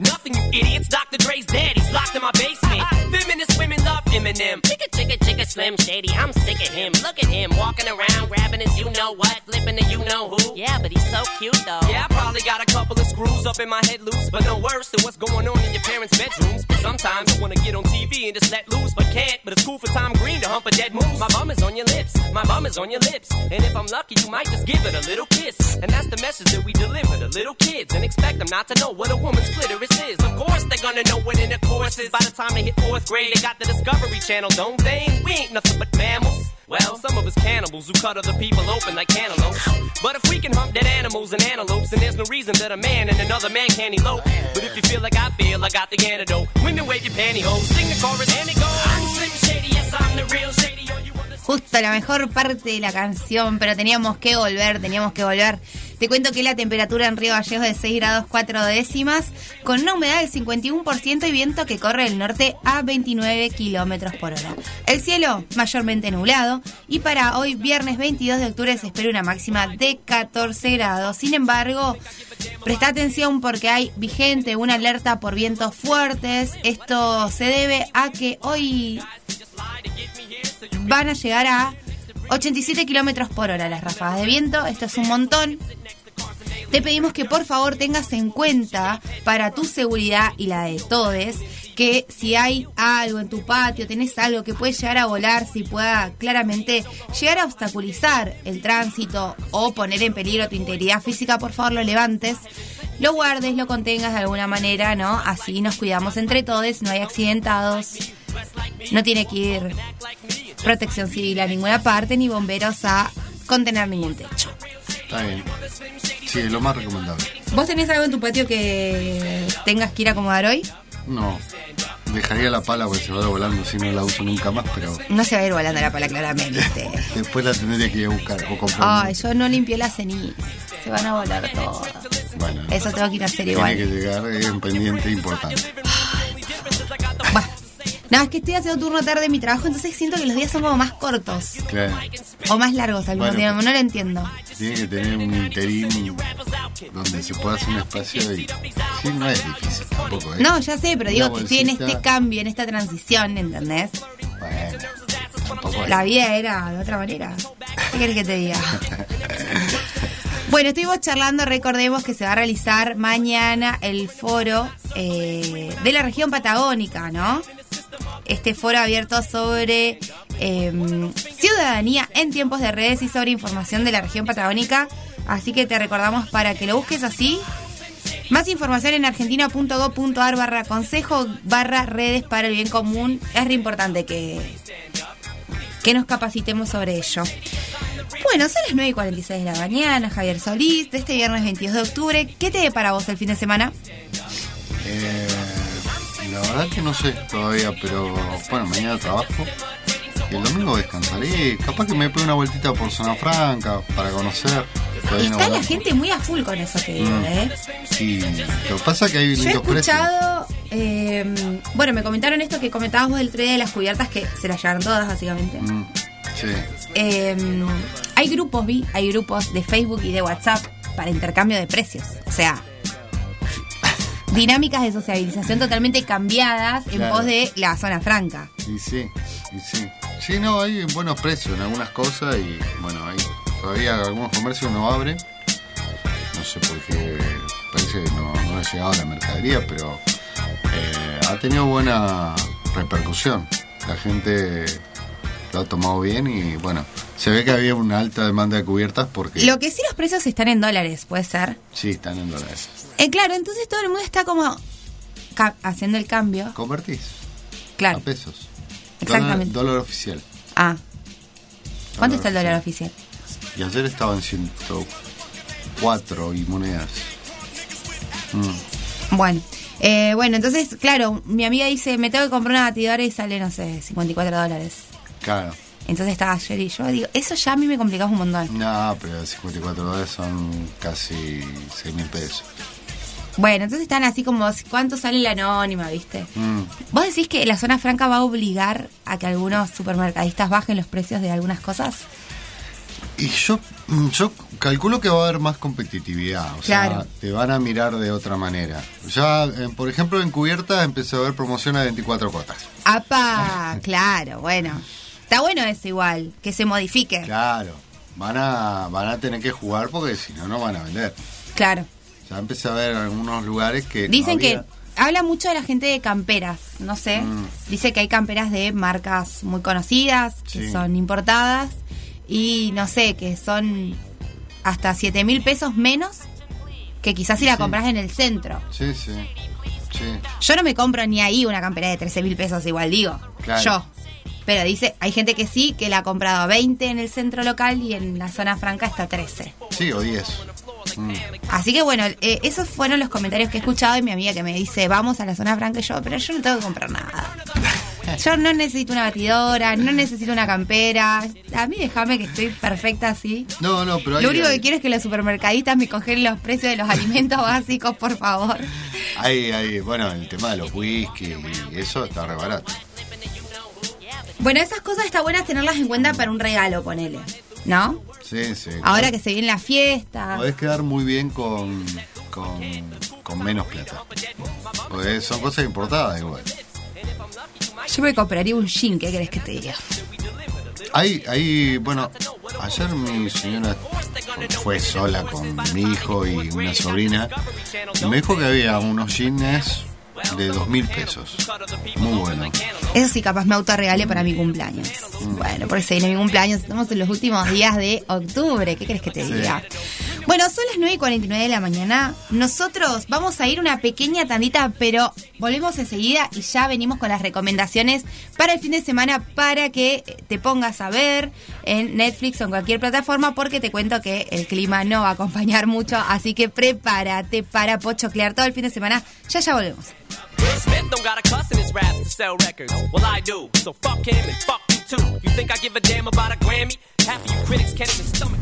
Nothing, you idiots. Dr. Dre's dead. He's locked in my basement. Feminist women love Eminem. Chicka, chicka, chicka, Slim Shady. I'm sick of him. Look at him walking around, grabbing his you know what, flipping the you know who. Yeah, but he's so cute though. Yeah, I probably got a couple of screws up in my head loose, but no worse than what's going on in your parents' bedrooms. Sometimes I wanna get on TV and just let loose, but can't. But it's cool for Tom Green to hump a dead moose. My is on your lips, my is on your lips, and if I'm lucky, you might just give it a little kiss. And that's the message that we deliver to little kids, and expect them not to know what a woman's clitoris is. Of course, they're gonna know what intercourse is. By the time they hit fourth grade, they got the Discovery Channel, don't they? We ain't nothing but mammals. Well, some of us cannibals who cut other people open like cantaloupes. But if we can hump dead animals and antelopes, then there's no reason that a man and another man can't elope. But if you feel like I feel, I got the antidote. Women wave your pantyhose, sing the chorus and it goes. I'm Slim Shady, yes I'm the real Shady. Justo la mejor parte de la canción, pero teníamos que volver, teníamos que volver. Te cuento que la temperatura en Río Gallegos es de 6 grados 4 décimas, con una humedad del 51% y viento que corre del norte a 29 kilómetros por hora. El cielo mayormente nublado y para hoy, viernes 22 de octubre, se espera una máxima de 14 grados. Sin embargo, presta atención porque hay vigente una alerta por vientos fuertes. Esto se debe a que hoy van a llegar a 87 kilómetros por hora las ráfagas de viento. Esto es un montón. Te pedimos que por favor tengas en cuenta para tu seguridad y la de todos que si hay algo en tu patio, tenés algo que puede llegar a volar, si pueda claramente llegar a obstaculizar el tránsito o poner en peligro tu integridad física, por favor lo levantes, lo guardes, lo contengas de alguna manera, ¿no? Así nos cuidamos entre todos, no hay accidentados, no tiene que ir protección civil a ninguna parte ni bomberos a contener ningún techo. Está bien. Sí, lo más recomendable. ¿Vos tenés algo en tu patio que tengas que ir a acomodar hoy? No. Dejaría la pala porque se va volando si no la uso nunca más, pero No se va a ir volando la pala claramente. después la tendría que ir a buscar o comprar. Ay, yo no limpié la ceniza. Se van a volar todas. Bueno, Eso tengo que ir a hacer tiene igual. que llegar, es un pendiente importante. Bah. No, es que estoy haciendo turno tarde de mi trabajo, entonces siento que los días son como más cortos. Claro. O más largos al mismo Bueno, tiempo. No lo entiendo. Tiene que tener un interín donde se pueda hacer un espacio y. Sí, no es difícil tampoco, ¿eh? No, ya sé, pero digo que estoy en este cambio, en esta transición, ¿entendés? Bueno, tampoco. La vida era de otra manera. ¿Qué querés que te diga? Bueno, estuvimos charlando, recordemos que se va a realizar mañana el foro eh, de la región patagónica, ¿no? Este foro abierto sobre eh, ciudadanía en tiempos de redes y sobre información de la región patagónica. Así que te recordamos para que lo busques así. Más información en argentina.gov.ar barra consejo barra redes para el bien común. Es re importante que, que nos capacitemos sobre ello. Bueno, son las 9 y 46 de la mañana, Javier Solís, de este viernes 22 de octubre. ¿Qué te dé para vos el fin de semana? Eh, la verdad que no sé todavía, pero bueno, mañana trabajo. Y el domingo descansaré. Capaz que me pegue una vueltita por Zona Franca para conocer. Todavía no Está la gente muy a full con eso que digo, Mm. ¿eh? Sí, lo que pasa es que hay Yo he escuchado, eh, bueno, me comentaron esto que comentabas vos el otro día de las cubiertas que se las llevaron todas, básicamente. Mm, sí. Eh, hay grupos, vi, hay grupos de Facebook y de WhatsApp para intercambio de precios. O sea, dinámicas de sociabilización totalmente cambiadas en Claro. pos de la zona franca. Y sí, y sí. Sí, no, hay buenos precios en algunas cosas y bueno, hay todavía algunos comercios no abren. No sé por qué, parece que no, no ha llegado la mercadería, pero eh, ha tenido buena repercusión. La gente lo ha tomado bien y bueno, se ve que había una alta demanda de cubiertas porque Lo que sí los precios están en dólares, puede ser. sí, están en dólares. Eh, claro, entonces todo el mundo está como haciendo el cambio. Convertís Claro. a pesos. Exactamente. Dólar, dólar oficial. Ah. ¿Cuánto Dólar está el dólar oficial? Y ayer estaba en 104 y monedas. Mm. Bueno. Eh, bueno, entonces, claro, mi amiga dice, me tengo que comprar una batidora y sale, no sé, 54 dólares. Claro. Entonces estaba ayer y yo digo, eso ya a mí me complicaba un montón. No, pero 54 dólares son casi 6 mil pesos. Bueno, entonces están así como, ¿cuánto sale la anónima, viste? Mm. ¿Vos decís que la zona franca va a obligar a que algunos supermercadistas bajen los precios de algunas cosas? Y yo, mm, yo calculo que va a haber más competitividad. O sea, Claro. te van a mirar de otra manera. Ya, eh, por ejemplo, en Cubierta empecé a ver promoción a 24 cuotas. ¡Apa! Claro, bueno. Está bueno eso igual, que se modifique. Claro. Van a, van a tener que jugar porque si no, no van a vender. Claro. Ya empecé a ver algunos lugares que. no Dicen había- que habla mucho de la gente de camperas, no sé. Mm. Dice que hay camperas de marcas muy conocidas, que son importadas, y no sé, que son hasta 7 mil pesos menos que quizás si la compras en el centro. Sí, sí. Sí. Yo no me compro ni ahí una campera de 13 mil pesos, igual digo. Claro. Yo. Pero dice, hay gente que sí, que la ha comprado a 20 en el centro local y en la zona franca está a 13. Sí, o 10. Mm. Así que bueno, eh, esos fueron los comentarios que he escuchado de mi amiga que me dice, vamos a la zona franca y yo, pero yo no tengo que comprar nada. Yo no necesito una batidora, no necesito una campera. A mí déjame que estoy perfecta así. No, no, pero hay, Lo único hay, que quiero es que los supermercadistas me congelen los precios de los alimentos básicos, por favor. hay, hay- bueno, el tema de los whisky y eso está re barato. Bueno, esas cosas está buenas tenerlas en cuenta para un regalo, ponele. ¿No? Sí, sí. Ahora que se viene la fiesta. Podés quedar muy bien con, con, con menos plata. Porque son cosas importadas igual. Yo me compraría un jean, ¿qué crees que te diga? Hay, hay, bueno, ayer mi señora fue sola con mi hijo y una sobrina y me dijo que había unos jeans de dos mil pesos. Muy bueno. Eso sí, capaz me autorregalé para mi cumpleaños. Bueno, porque se viene mi cumpleaños, estamos en los últimos días de octubre. ¿Qué crees que te Sí. diga? Bueno, son las 9 y 49 de la mañana. Nosotros vamos a ir una pequeña tandita, pero volvemos enseguida y ya venimos con las recomendaciones para el fin de semana para que te pongas a ver en Netflix o en cualquier plataforma, porque te cuento que el clima no va a acompañar mucho, así que prepárate para pochoclear todo el fin de semana. Ya ya volvemos. Will Smith don't got a cuss in his raps to sell records. Well, I do. So fuck him and fuck you too. You think I give a damn about a Grammy? Half of you critics can't even stomach.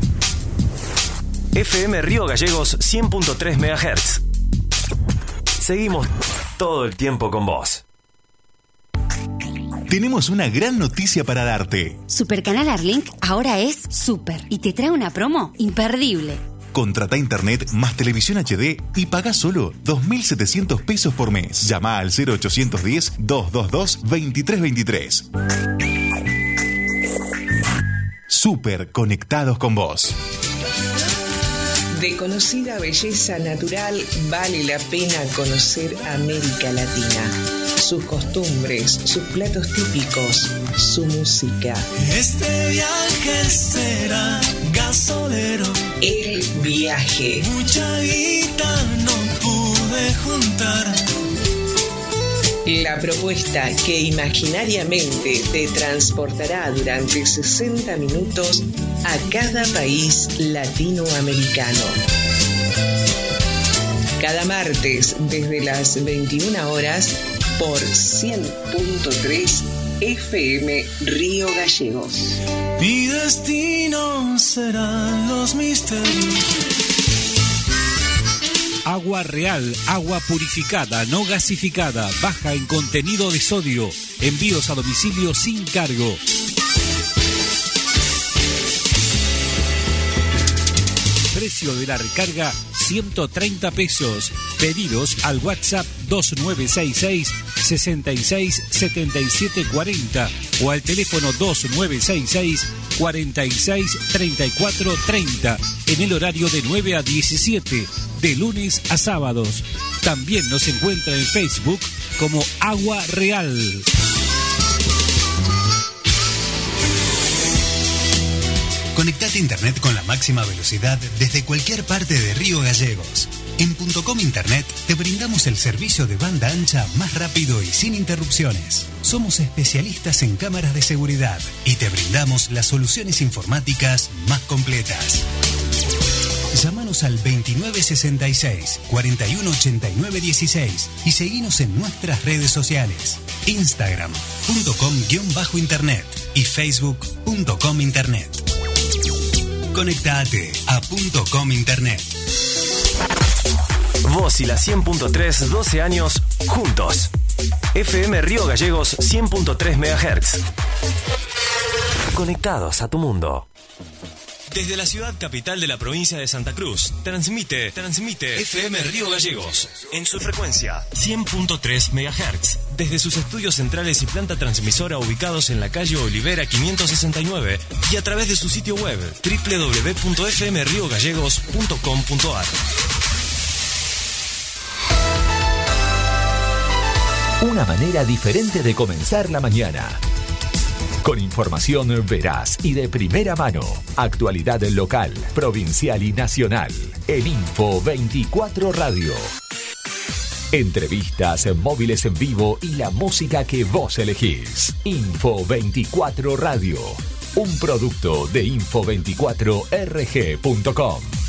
FM Río Gallegos 100.3 MHz. Seguimos todo el tiempo con vos. Tenemos una gran noticia para darte. Supercanal Arlink ahora es super y te trae una promo imperdible. Contrata internet más televisión HD y paga solo 2.700 pesos por mes. Llama al 0810-222-2323. Super conectados con vos. De conocida belleza natural vale la pena conocer América Latina. Sus costumbres, sus platos típicos, su música. Este viaje será gasolero. El viaje. Mucha guita no pude juntar. La propuesta que imaginariamente te transportará durante 60 minutos a cada país latinoamericano. Cada martes desde las 21 horas por 100.3 FM Río Gallegos. Mi destino serán los misterios. Agua real, agua purificada, no gasificada, baja en contenido de sodio. Envíos a domicilio sin cargo. Precio de la recarga 130 pesos. Pedidos al WhatsApp 2966 66 77 40 o al teléfono 2966 46 34 30 en el horario de 9 a 17 de lunes a sábados. También nos encuentra en Facebook como Agua Real. Conectate a Internet con la máxima velocidad desde cualquier parte de Río Gallegos. En .com Internet te brindamos el servicio de banda ancha más rápido y sin interrupciones. Somos especialistas en cámaras de seguridad y te brindamos las soluciones informáticas más completas. Llámanos al 2966 418916 y seguinos en nuestras redes sociales. Instagram.com-internet y Facebook.com Internet. Conectate a .com Internet. Vos y la 100.3, 12 años juntos. FM Río Gallegos 100.3 MHz. Conectados a tu mundo. Desde la ciudad capital de la provincia de Santa Cruz, transmite, transmite FM Río Gallegos en su frecuencia 100.3 MHz. Desde sus estudios centrales y planta transmisora ubicados en la calle Olivera 569 y a través de su sitio web www.fmriogallegos.com.ar. Una manera diferente de comenzar la mañana. Con información veraz y de primera mano. Actualidad local, provincial y nacional. En Info 24 Radio. Entrevistas, móviles en vivo y la música que vos elegís. Info 24 Radio. Un producto de info24rg.com.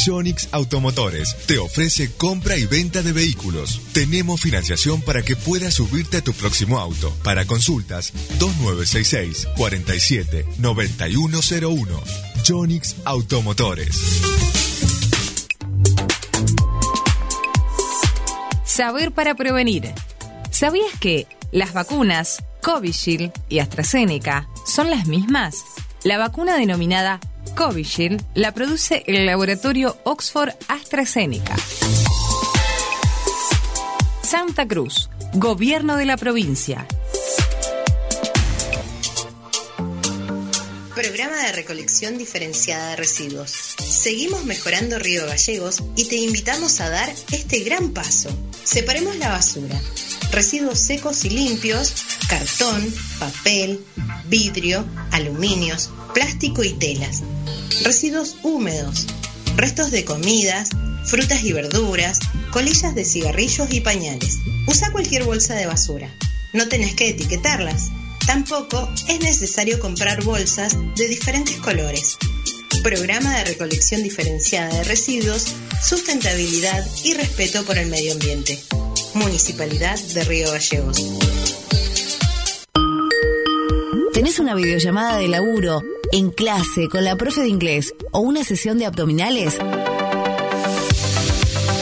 Sonix Automotores te ofrece compra y venta de vehículos. Tenemos financiación para que puedas subirte a tu próximo auto. Para consultas, 2966 47 9101. Jonix Automotores. Saber para prevenir. ¿Sabías que las vacunas Covishield y AstraZeneca son las mismas? La vacuna denominada Covishield la produce el laboratorio Oxford AstraZeneca. Santa Cruz, Gobierno de la provincia. Programa de recolección diferenciada de residuos. Seguimos mejorando Río Gallegos y te invitamos a dar este gran paso. Separemos la basura. Residuos secos y limpios, cartón, papel, vidrio, aluminios, plástico y telas. Residuos húmedos, restos de comidas, frutas y verduras, colillas de cigarrillos y pañales. Usa cualquier bolsa de basura. No tenés que etiquetarlas. Tampoco es necesario comprar bolsas de diferentes colores. Programa de recolección diferenciada de residuos, sustentabilidad y respeto por el medio ambiente. Municipalidad de Río Gallegos. ¿Tenés una videollamada de laburo, en clase, con la profe de inglés o una sesión de abdominales?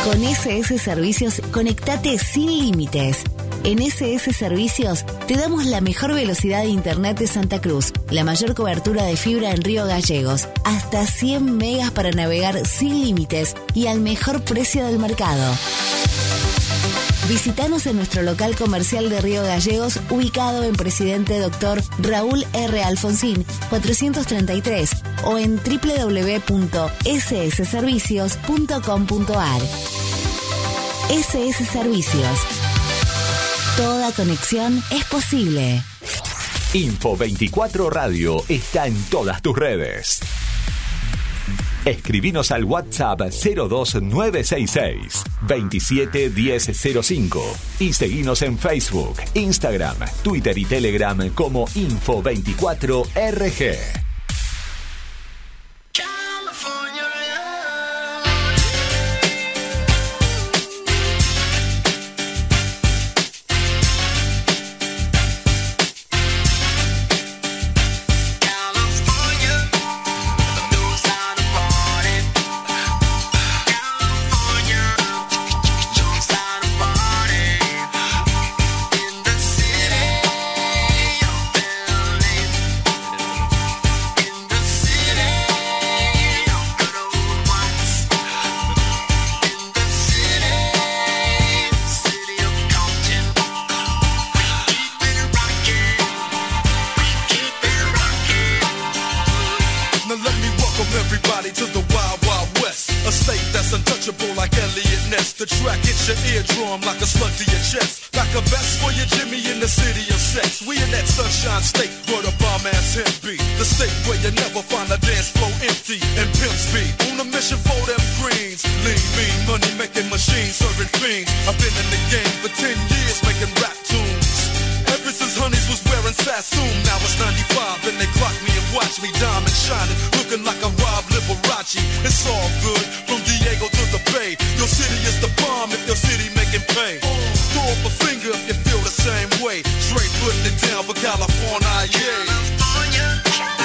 Con SS Servicios, conectate sin límites. En SS Servicios te damos la mejor velocidad de Internet de Santa Cruz, la mayor cobertura de fibra en Río Gallegos, hasta 100 megas para navegar sin límites y al mejor precio del mercado. Visítanos en nuestro local comercial de Río Gallegos, ubicado en Presidente Dr. Raúl R. Alfonsín, 433, o en www.ssservicios.com.ar. SS Servicios. Toda conexión es posible. Info 24 Radio está en todas tus redes. Escribinos al WhatsApp 02966 271005 y seguinos en Facebook, Instagram, Twitter y Telegram como Info24RG. I've been in the game for 10 years making rap tunes. Ever since Honeys was wearing Sassoon, now it's 95 and they clock me and watch me diamond shining, looking like a Rob Liberace. It's all good from Diego to the Bay. Your city is the bomb if your city making pay. Throw up a finger if you feel the same way. Straight putting it down for California, yeah. California.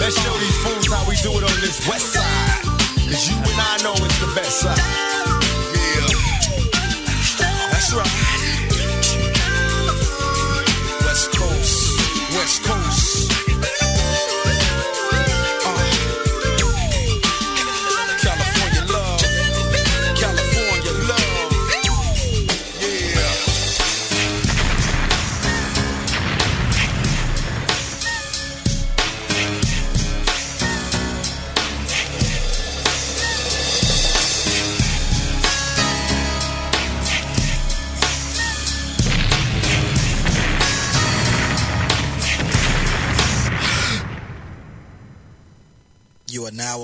Let's show these fools how we do it on this west side. Cause you and I know it's the best side.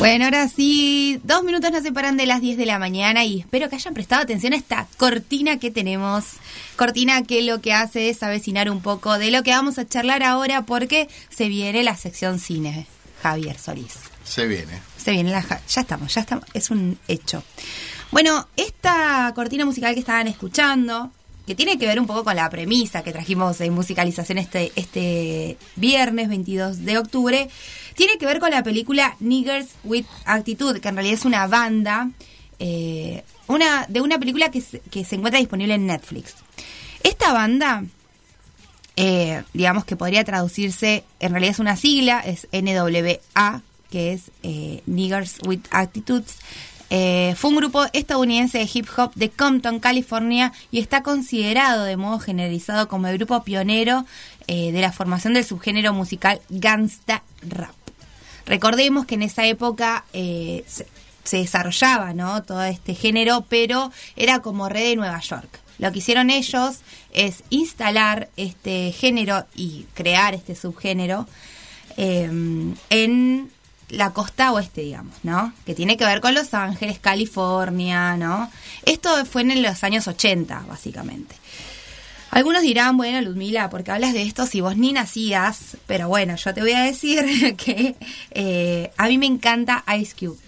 Bueno, ahora sí, dos minutos nos separan de las 10 de la mañana y espero que hayan prestado atención a esta cortina que tenemos. Cortina que lo que hace es avecinar un poco de lo que vamos a charlar ahora porque se viene la sección cine, Javier Solís. Se viene. Se viene la... Ya estamos, ya estamos, es un hecho. Bueno, esta cortina musical que estaban escuchando, que tiene que ver un poco con la premisa que trajimos en musicalización este, este viernes 22 de octubre, tiene que ver con la película Niggers with Attitude, que en realidad es una banda eh, una, de una película que se, encuentra disponible en Netflix. Esta banda, eh, digamos que podría traducirse, en realidad es una sigla, es NWA, que es eh, Niggers with Attitudes. Fue un grupo estadounidense de hip hop de Compton, California, y está considerado de modo generalizado como el grupo pionero de la formación del subgénero musical gangsta rap. Recordemos que en esa época eh, se, desarrollaba ¿no? todo este género, pero era como red de Nueva York. Lo que hicieron ellos es instalar este género y crear este subgénero eh, en la costa oeste, digamos, ¿no? Que tiene que ver con Los Ángeles, California, ¿no? Esto fue en los años 80, básicamente. Algunos dirán, bueno, Ludmila, porque hablas de esto si vos ni nacías, pero bueno, yo te voy a decir que eh, a mí me encanta Ice Cube,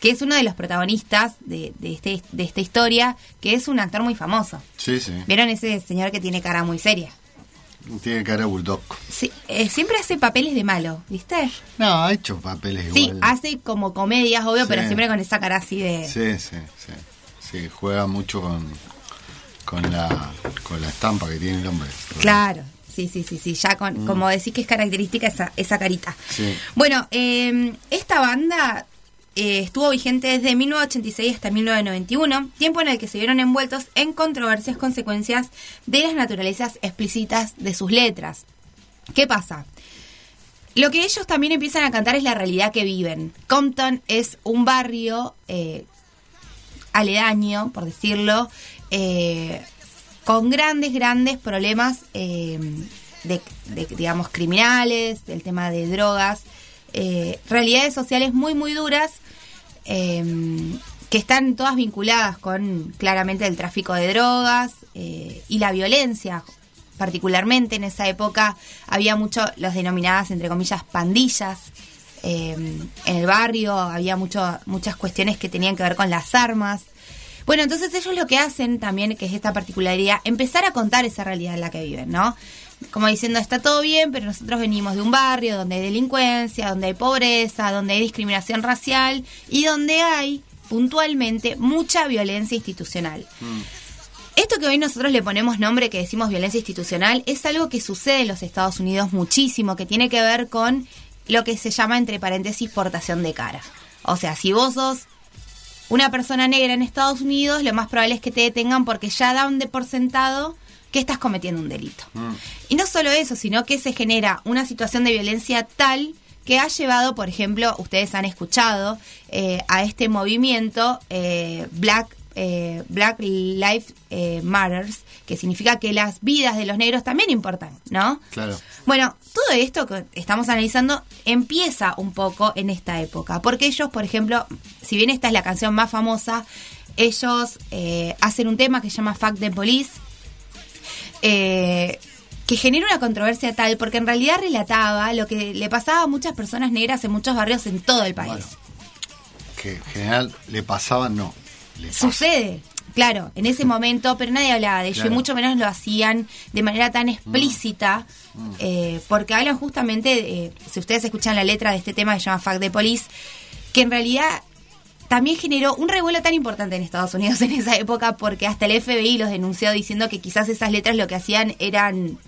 que es uno de los protagonistas de, de, este, de esta historia, que es un actor muy famoso. Sí, sí. ¿Vieron ese señor que tiene cara muy seria? Tiene cara bulldog. Sí, eh, siempre hace papeles de malo, ¿viste? No, ha hecho papeles Sí, igual. hace como comedias, obvio, Sí. pero siempre con esa cara así de... Sí, sí, sí. Sí, juega mucho con, con, la, con la estampa que tiene el hombre. Claro, sí, sí, sí, sí, ya con, Mm. como decís que es característica esa, esa carita. Sí. Bueno, eh, esta banda eh, estuvo vigente desde 1986 hasta 1991, tiempo en el que se vieron envueltos en controversias consecuencias de las naturalezas explícitas de sus letras. ¿Qué pasa? Lo que ellos también empiezan a cantar es la realidad que viven. Compton es un barrio eh, aledaño, por decirlo, eh, con grandes, grandes problemas eh, de, digamos, criminales, del tema de drogas, eh, realidades sociales muy, muy duras, que están todas vinculadas con claramente el tráfico de drogas y la violencia. Particularmente en esa época había mucho las denominadas, entre comillas, pandillas. en el barrio había mucho, muchas cuestiones que tenían que ver con las armas. Bueno, entonces ellos lo que hacen también, que es esta particularidad, empezar a contar esa realidad en la que viven, ¿no? Como diciendo, está todo bien, pero nosotros venimos de un barrio donde hay delincuencia, donde hay pobreza, donde hay discriminación racial y donde hay, puntualmente, mucha violencia institucional. Esto que hoy nosotros le ponemos nombre, que decimos violencia institucional, es algo que sucede en los Estados Unidos muchísimo, que tiene que ver con lo que se llama, entre paréntesis, portación de cara. O sea, si vos sos una persona negra en Estados Unidos, lo más probable es que te detengan porque ya dan de por sentado que estás cometiendo un delito. Y no solo eso, sino que se genera una situación de violencia tal que ha llevado, por ejemplo, ustedes han escuchado eh, a este movimiento eh, Black eh, Black Lives eh, Matters, que significa que las vidas de los negros también importan, ¿no? Claro. Bueno, todo esto que estamos analizando empieza un poco en esta época, porque ellos, por ejemplo, si bien esta es la canción más famosa, ellos eh, hacen un tema que se llama Fuck the Police, eh, que genera una controversia tal, porque en realidad relataba lo que le pasaba a muchas personas negras en muchos barrios en todo el país. Que en general le pasaba, no. Le pasa. Claro, en ese momento, pero nadie hablaba de ello Claro. y mucho menos lo hacían de manera tan explícita, eh, porque hablan justamente, de, si ustedes escuchan la letra de este tema que se llama Fuck the Police, que en realidad también generó un revuelo tan importante en Estados Unidos en esa época, porque hasta el FBI los denunció diciendo que quizás esas letras lo que hacían eran,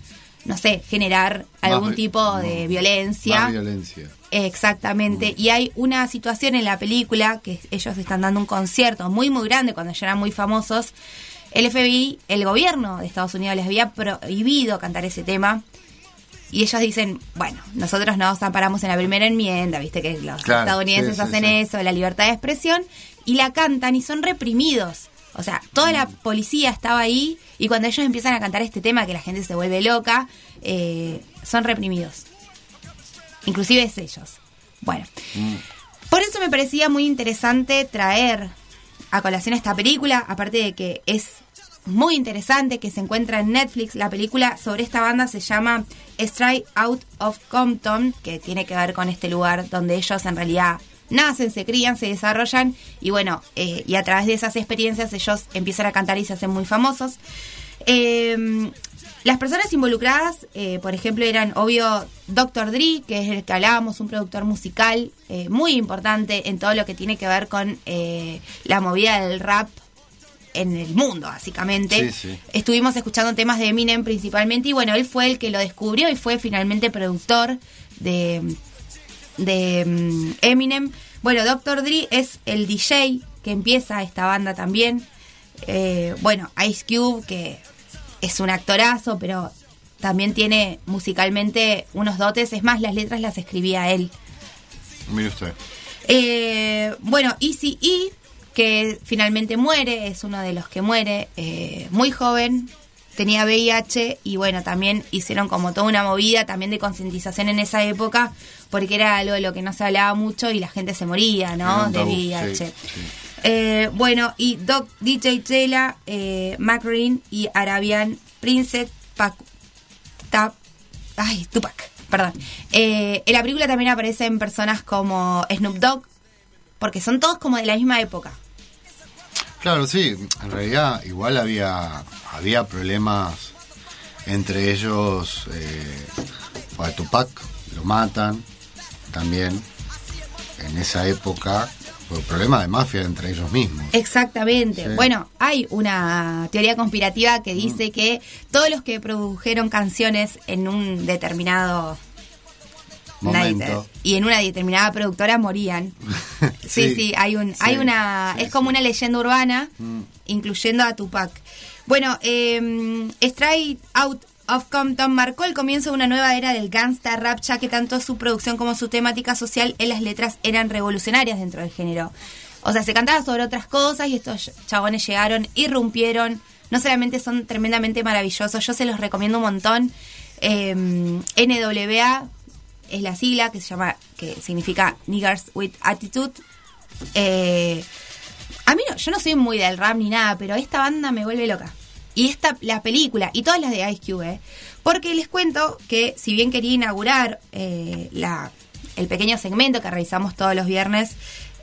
no sé, generar algún tipo de violencia. Más violencia. Exactamente. Y hay una situación en la película que ellos están dando un concierto muy, muy grande cuando ya eran muy famosos. El FBI, el gobierno de Estados Unidos les había prohibido cantar ese tema. Y ellos dicen, bueno, nosotros nos amparamos en la primera enmienda, viste que los Claro, estadounidenses sí, sí, hacen sí. eso, la libertad de expresión, y la cantan y son reprimidos. O sea, toda la policía estaba ahí y cuando ellos empiezan a cantar este tema que la gente se vuelve loca, eh, son reprimidos. Inclusive es ellos. Bueno, por eso me parecía muy interesante traer a colación esta película, aparte de que es muy interesante, que se encuentra en Netflix. La película sobre esta banda se llama Straight Out of Compton, que tiene que ver con este lugar donde ellos en realidad nacen, se crían, se desarrollan y bueno, eh, y a través de esas experiencias ellos empiezan a cantar y se hacen muy famosos. Eh, las personas involucradas, eh, por ejemplo, eran obvio Dr. Dre, que es el que hablábamos, un productor musical eh, muy importante en todo lo que tiene que ver con eh, la movida del rap en el mundo, básicamente. Sí, sí. Estuvimos escuchando temas de Eminem principalmente y bueno, él fue el que lo descubrió y fue finalmente productor de, de mm, Eminem. Bueno, Dr. Dre es el DJ que empieza esta banda también. Eh, bueno, Ice Cube, que es un actorazo, pero también tiene musicalmente unos dotes. Es más, las letras las escribía él. Mire usted. Eh, bueno, Easy E, que finalmente muere, es uno de los que muere, eh, muy joven, tenía VIH y bueno, también hicieron como toda una movida también de concientización en esa época, porque era algo de lo que no se hablaba mucho y la gente se moría, ¿no? De VIH. sí, sí. Eh, bueno, y Doc, DJ Tela, eh, y Arabian Princess Pac, Tap, ay, Tupac, perdón. Eh, en la película también aparecen personas como Snoop Dogg, porque son todos como de la misma época. Claro, sí, en realidad igual había, había problemas entre ellos. Eh, a Tupac lo matan también en esa época por problema de mafia entre ellos mismos. Exactamente. Sí. Bueno, hay una teoría conspirativa que dice que todos los que produjeron canciones en un determinado Momento. night y en una determinada productora morían. Sí, sí, hay un, hay una, sí, es como una leyenda urbana, Mm. incluyendo a Tupac. Bueno, eh, Straight Out of Compton marcó el comienzo de una nueva era del gangsta rap, ya que tanto su producción como su temática social en las letras eran revolucionarias dentro del género. O sea, se cantaba sobre otras cosas y estos chabones llegaron, irrumpieron. No solamente son tremendamente maravillosos, yo se los recomiendo un montón. Eh, NWA es la sigla que se llama, que significa Niggers with Attitude. Eh, a mí no, yo no soy muy del rap ni nada, pero esta banda me vuelve loca. Y esta, la película, y todas las de Ice Cube, ¿eh? porque les cuento que si bien quería inaugurar eh, la, el pequeño segmento que realizamos todos los viernes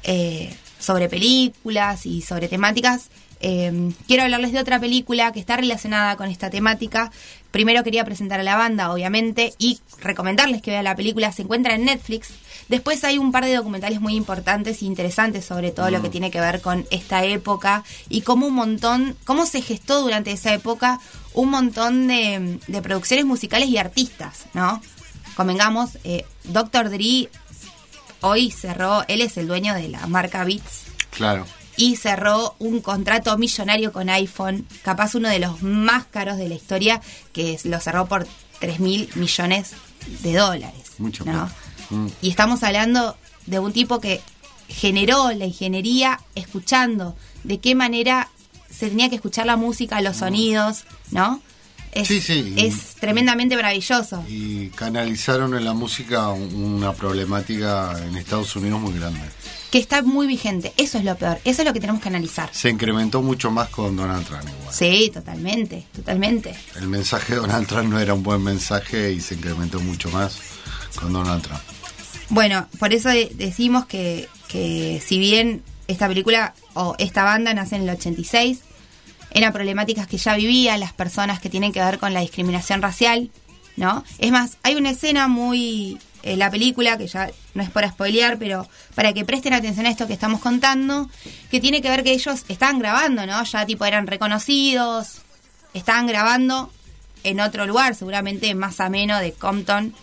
eh, sobre películas y sobre temáticas, quiero hablarles de otra película que está relacionada con esta temática. Primero quería presentar a la banda, obviamente, y recomendarles que vean la película. Se encuentra en Netflix. Después hay un par de documentales muy importantes e interesantes sobre todo lo que tiene que ver con esta época y cómo un montón, cómo se gestó durante esa época un montón de, de producciones musicales y artistas, ¿no? Convengamos, eh, Dr. Dre hoy cerró, él es el dueño de la marca Beats Claro. y cerró un contrato millonario con iPhone, capaz uno de los más caros de la historia, que lo cerró por 3 mil millones de dólares. Mucho ¿no? plata. Mm. Y estamos hablando de un tipo que generó la ingeniería escuchando de qué manera se tenía que escuchar la música, los sonidos, ¿no? Es, Sí, sí. es tremendamente maravilloso. Y canalizaron en la música un- una problemática en Estados Unidos muy grande. Que está muy vigente. Eso es lo peor. Eso es lo que tenemos que analizar. Se incrementó mucho más con Donald Trump igual. Sí, totalmente, totalmente. El mensaje de Donald Trump no era un buen mensaje y se incrementó mucho más con Donald Trump. Bueno, por eso de- decimos que, que si bien esta película o esta banda nace en el 86, eran problemáticas que ya vivían las personas que tienen que ver con la discriminación racial, ¿no? Es más, hay una escena muy en la película, que ya no es para spoilear, pero para que presten atención a esto que estamos contando, que tiene que ver que ellos estaban grabando, ¿no? Ya tipo eran reconocidos, estaban grabando en otro lugar, seguramente más ameno de Compton,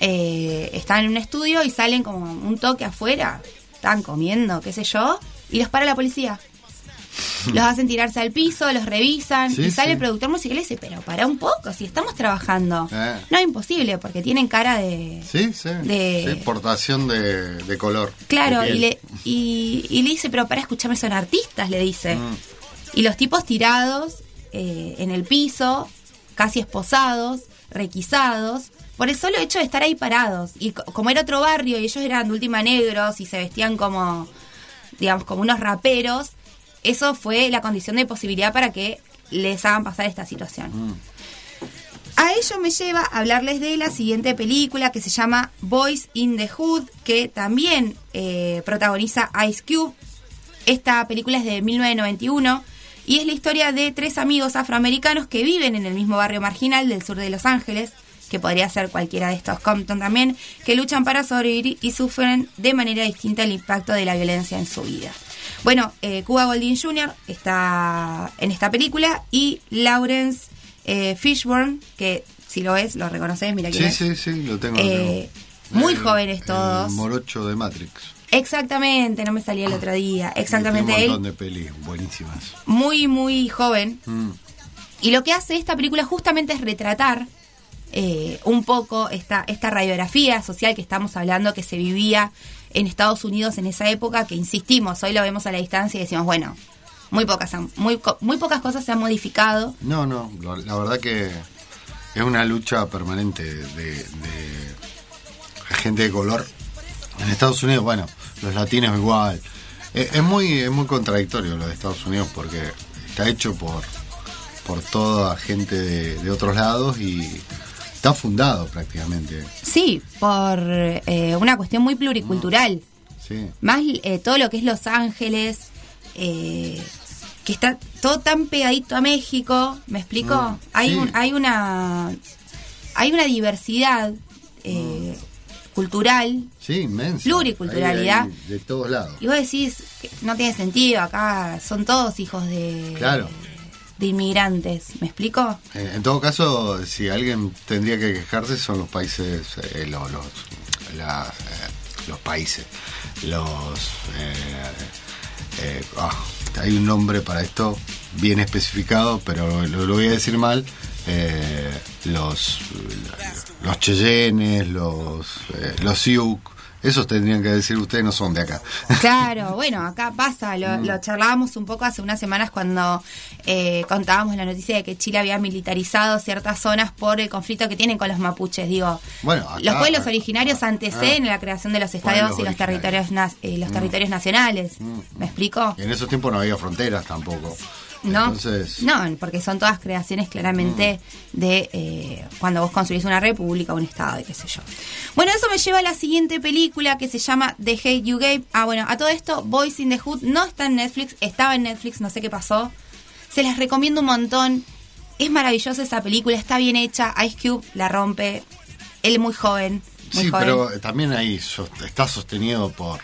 eh, están en un estudio y salen como un toque afuera, están comiendo, qué sé yo, y los para la policía. Los hacen tirarse al piso, los revisan Sí, y sale sí. el productor musical y dice, pero para un poco, si estamos trabajando. Eh. No, imposible, porque tienen cara de... Sí, sí. De- portación de, de color. Claro, de y le, y, y le dice, pero para escucharme son artistas, le dice. Mm. Y los tipos tirados eh, en el piso, casi esposados, requisados, por el solo hecho de estar ahí parados. Y co- como era otro barrio y ellos eran de última negros y se vestían como, digamos, como unos raperos, eso fue la condición de posibilidad para que les hagan pasar esta situación. Mm. A ello me lleva a hablarles de la siguiente película que se llama Boys in the Hood, que también eh, protagoniza Ice Cube. Esta película es de 1991 y es la historia de tres amigos afroamericanos que viven en el mismo barrio marginal del sur de Los Ángeles, que podría ser cualquiera de estos Compton también, que luchan para sobrevivir y sufren de manera distinta el impacto de la violencia en su vida. Bueno, eh, Cuba Golding Jr. está en esta película y Lawrence eh, Fishburne, que si lo ves, lo reconoces, mira quién Sí, es. sí, sí, lo tengo. lo Eh, tengo. muy jóvenes todos. El morocho de Matrix. Exactamente, no me salía el otro día. Exactamente un montón de pelis buenísimas. Muy, muy joven. Mm. Y lo que hace esta película justamente es retratar eh, un poco esta, esta radiografía social que estamos hablando que se vivía en Estados Unidos en esa época, que insistimos, hoy lo vemos a la distancia y decimos, bueno, muy pocas, muy, muy pocas cosas se han modificado. No, no, la verdad que es una lucha permanente de, gente de color. En Estados Unidos, bueno, los latinos igual. Es, es muy es muy contradictorio lo de Estados Unidos porque está hecho por, por toda gente de, de otros lados y está fundado prácticamente. Sí, por eh, una cuestión muy pluricultural. Sí. Más eh, todo lo que es Los Ángeles, eh, que está todo tan pegadito a México, ¿me explico? Mm, hay, sí. un- hay una hay una diversidad eh, cultural Sí. Pluriculturalidad. De todos lados. y vos decís que no tiene sentido, acá son todos hijos de, Claro. De inmigrantes, ¿me explico? En, en todo caso, si alguien tendría que quejarse son los países, eh, los, los, eh, los países, los... eh, eh, ah, hay un nombre para esto bien especificado, pero lo, voy a decir mal. eh, los los Cheyennes, los eh, los Sioux, esos tendrían que decir ustedes no son de acá. Claro, bueno, acá pasa, lo, Mm. lo charlábamos un poco hace unas semanas cuando eh, contábamos la noticia de que Chile había militarizado ciertas zonas por el conflicto que tienen con los mapuches. Digo, Bueno, acá- los pueblos originarios anteceden Ah. la creación de los estados y los territorios, na- eh, los Mm. territorios nacionales. ¿Me explico? Y en esos tiempos no había fronteras tampoco. No, Entonces, no, porque son todas creaciones claramente de eh, cuando vos construís una república, un estado y qué sé yo. Bueno, eso me lleva a la siguiente película que se llama The Hate You Gave. Ah, bueno, a todo esto, Boys in the Hood no está en Netflix, estaba en Netflix, no sé qué pasó. Se las recomiendo un montón. Es maravillosa esa película, está bien hecha. Ice Cube la rompe. Él es muy joven. Muy Sí, joven. pero también ahí está sostenido por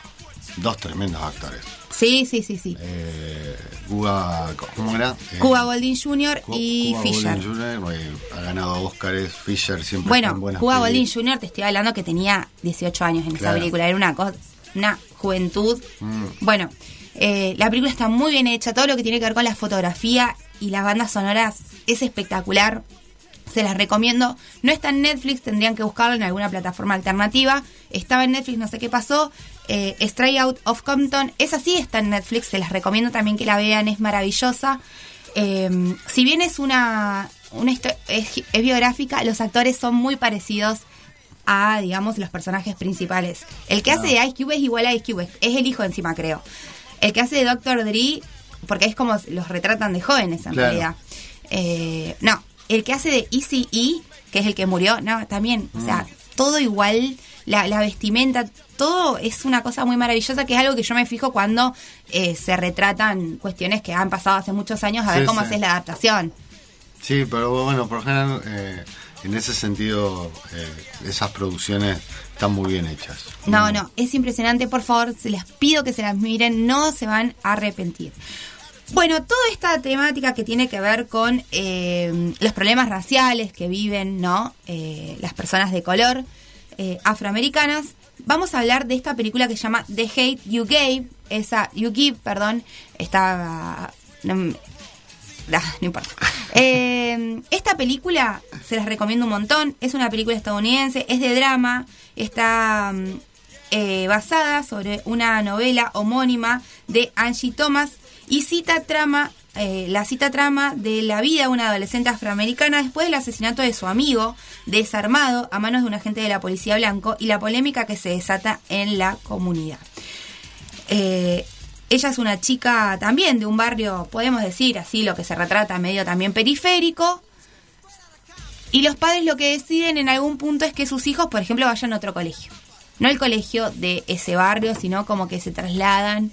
dos tremendos actores. Sí, sí, sí, sí. Eh, Cuba, ¿cómo era? Eh, Cuba Golding Jr. Cu- y Cuba Fisher. Golding Jr., eh, ha ganado Oscars, Fisher siempre Bueno, Cuba. Golding Jr. te estoy hablando que tenía 18 años en esa película. Era una, una juventud. Mm. Bueno, eh, la película está muy bien hecha. Todo lo que tiene que ver con la fotografía y las bandas sonoras es espectacular. Se las recomiendo. No está en Netflix, tendrían que buscarlo en alguna plataforma alternativa. Estaba en Netflix, no sé qué pasó. Eh, Stray Out of Compton, esa sí está en Netflix, se las recomiendo también que la vean, es maravillosa. Eh, si bien es una, una es, es biográfica, los actores son muy parecidos a, digamos, los personajes principales. El que hace de Ice Cube es igual a Ice Cube, es, el hijo encima, creo. El que hace de Dr. Dre, porque es como los retratan de jóvenes en Claro. realidad. Eh, no, el que hace de Easy E, que es el que murió, no, también, o sea, todo igual, la, la vestimenta, todo es una cosa muy maravillosa, que es algo que yo me fijo cuando eh, se retratan cuestiones que han pasado hace muchos años, a ver cómo sí. haces la adaptación. Sí, pero bueno, por lo general, eh, en ese sentido, eh, esas producciones están muy bien hechas. No, no, es impresionante, por favor, se les pido que se las miren, no se van a arrepentir. Bueno, toda esta temática que tiene que ver con eh, los problemas raciales que viven, ¿no? Eh, las personas de color eh, afroamericanas, vamos a hablar de esta película que se llama The Hate You Gave, esa You Give, perdón, está no, importa. Eh, esta película se las recomiendo un montón. Es una película estadounidense, es de drama, está mm, eh, basada sobre una novela homónima de Angie Thomas y cita trama, eh, la cita trama de la vida de una adolescente afroamericana después del asesinato de su amigo desarmado a manos de un agente de la policía blanco y la polémica que se desata en la comunidad. Eh, ella es una chica también de un barrio, podemos decir así, lo que se retrata medio también periférico. Y los padres lo que deciden en algún punto es que sus hijos, por ejemplo, vayan a otro colegio. No el colegio de ese barrio, sino como que se trasladan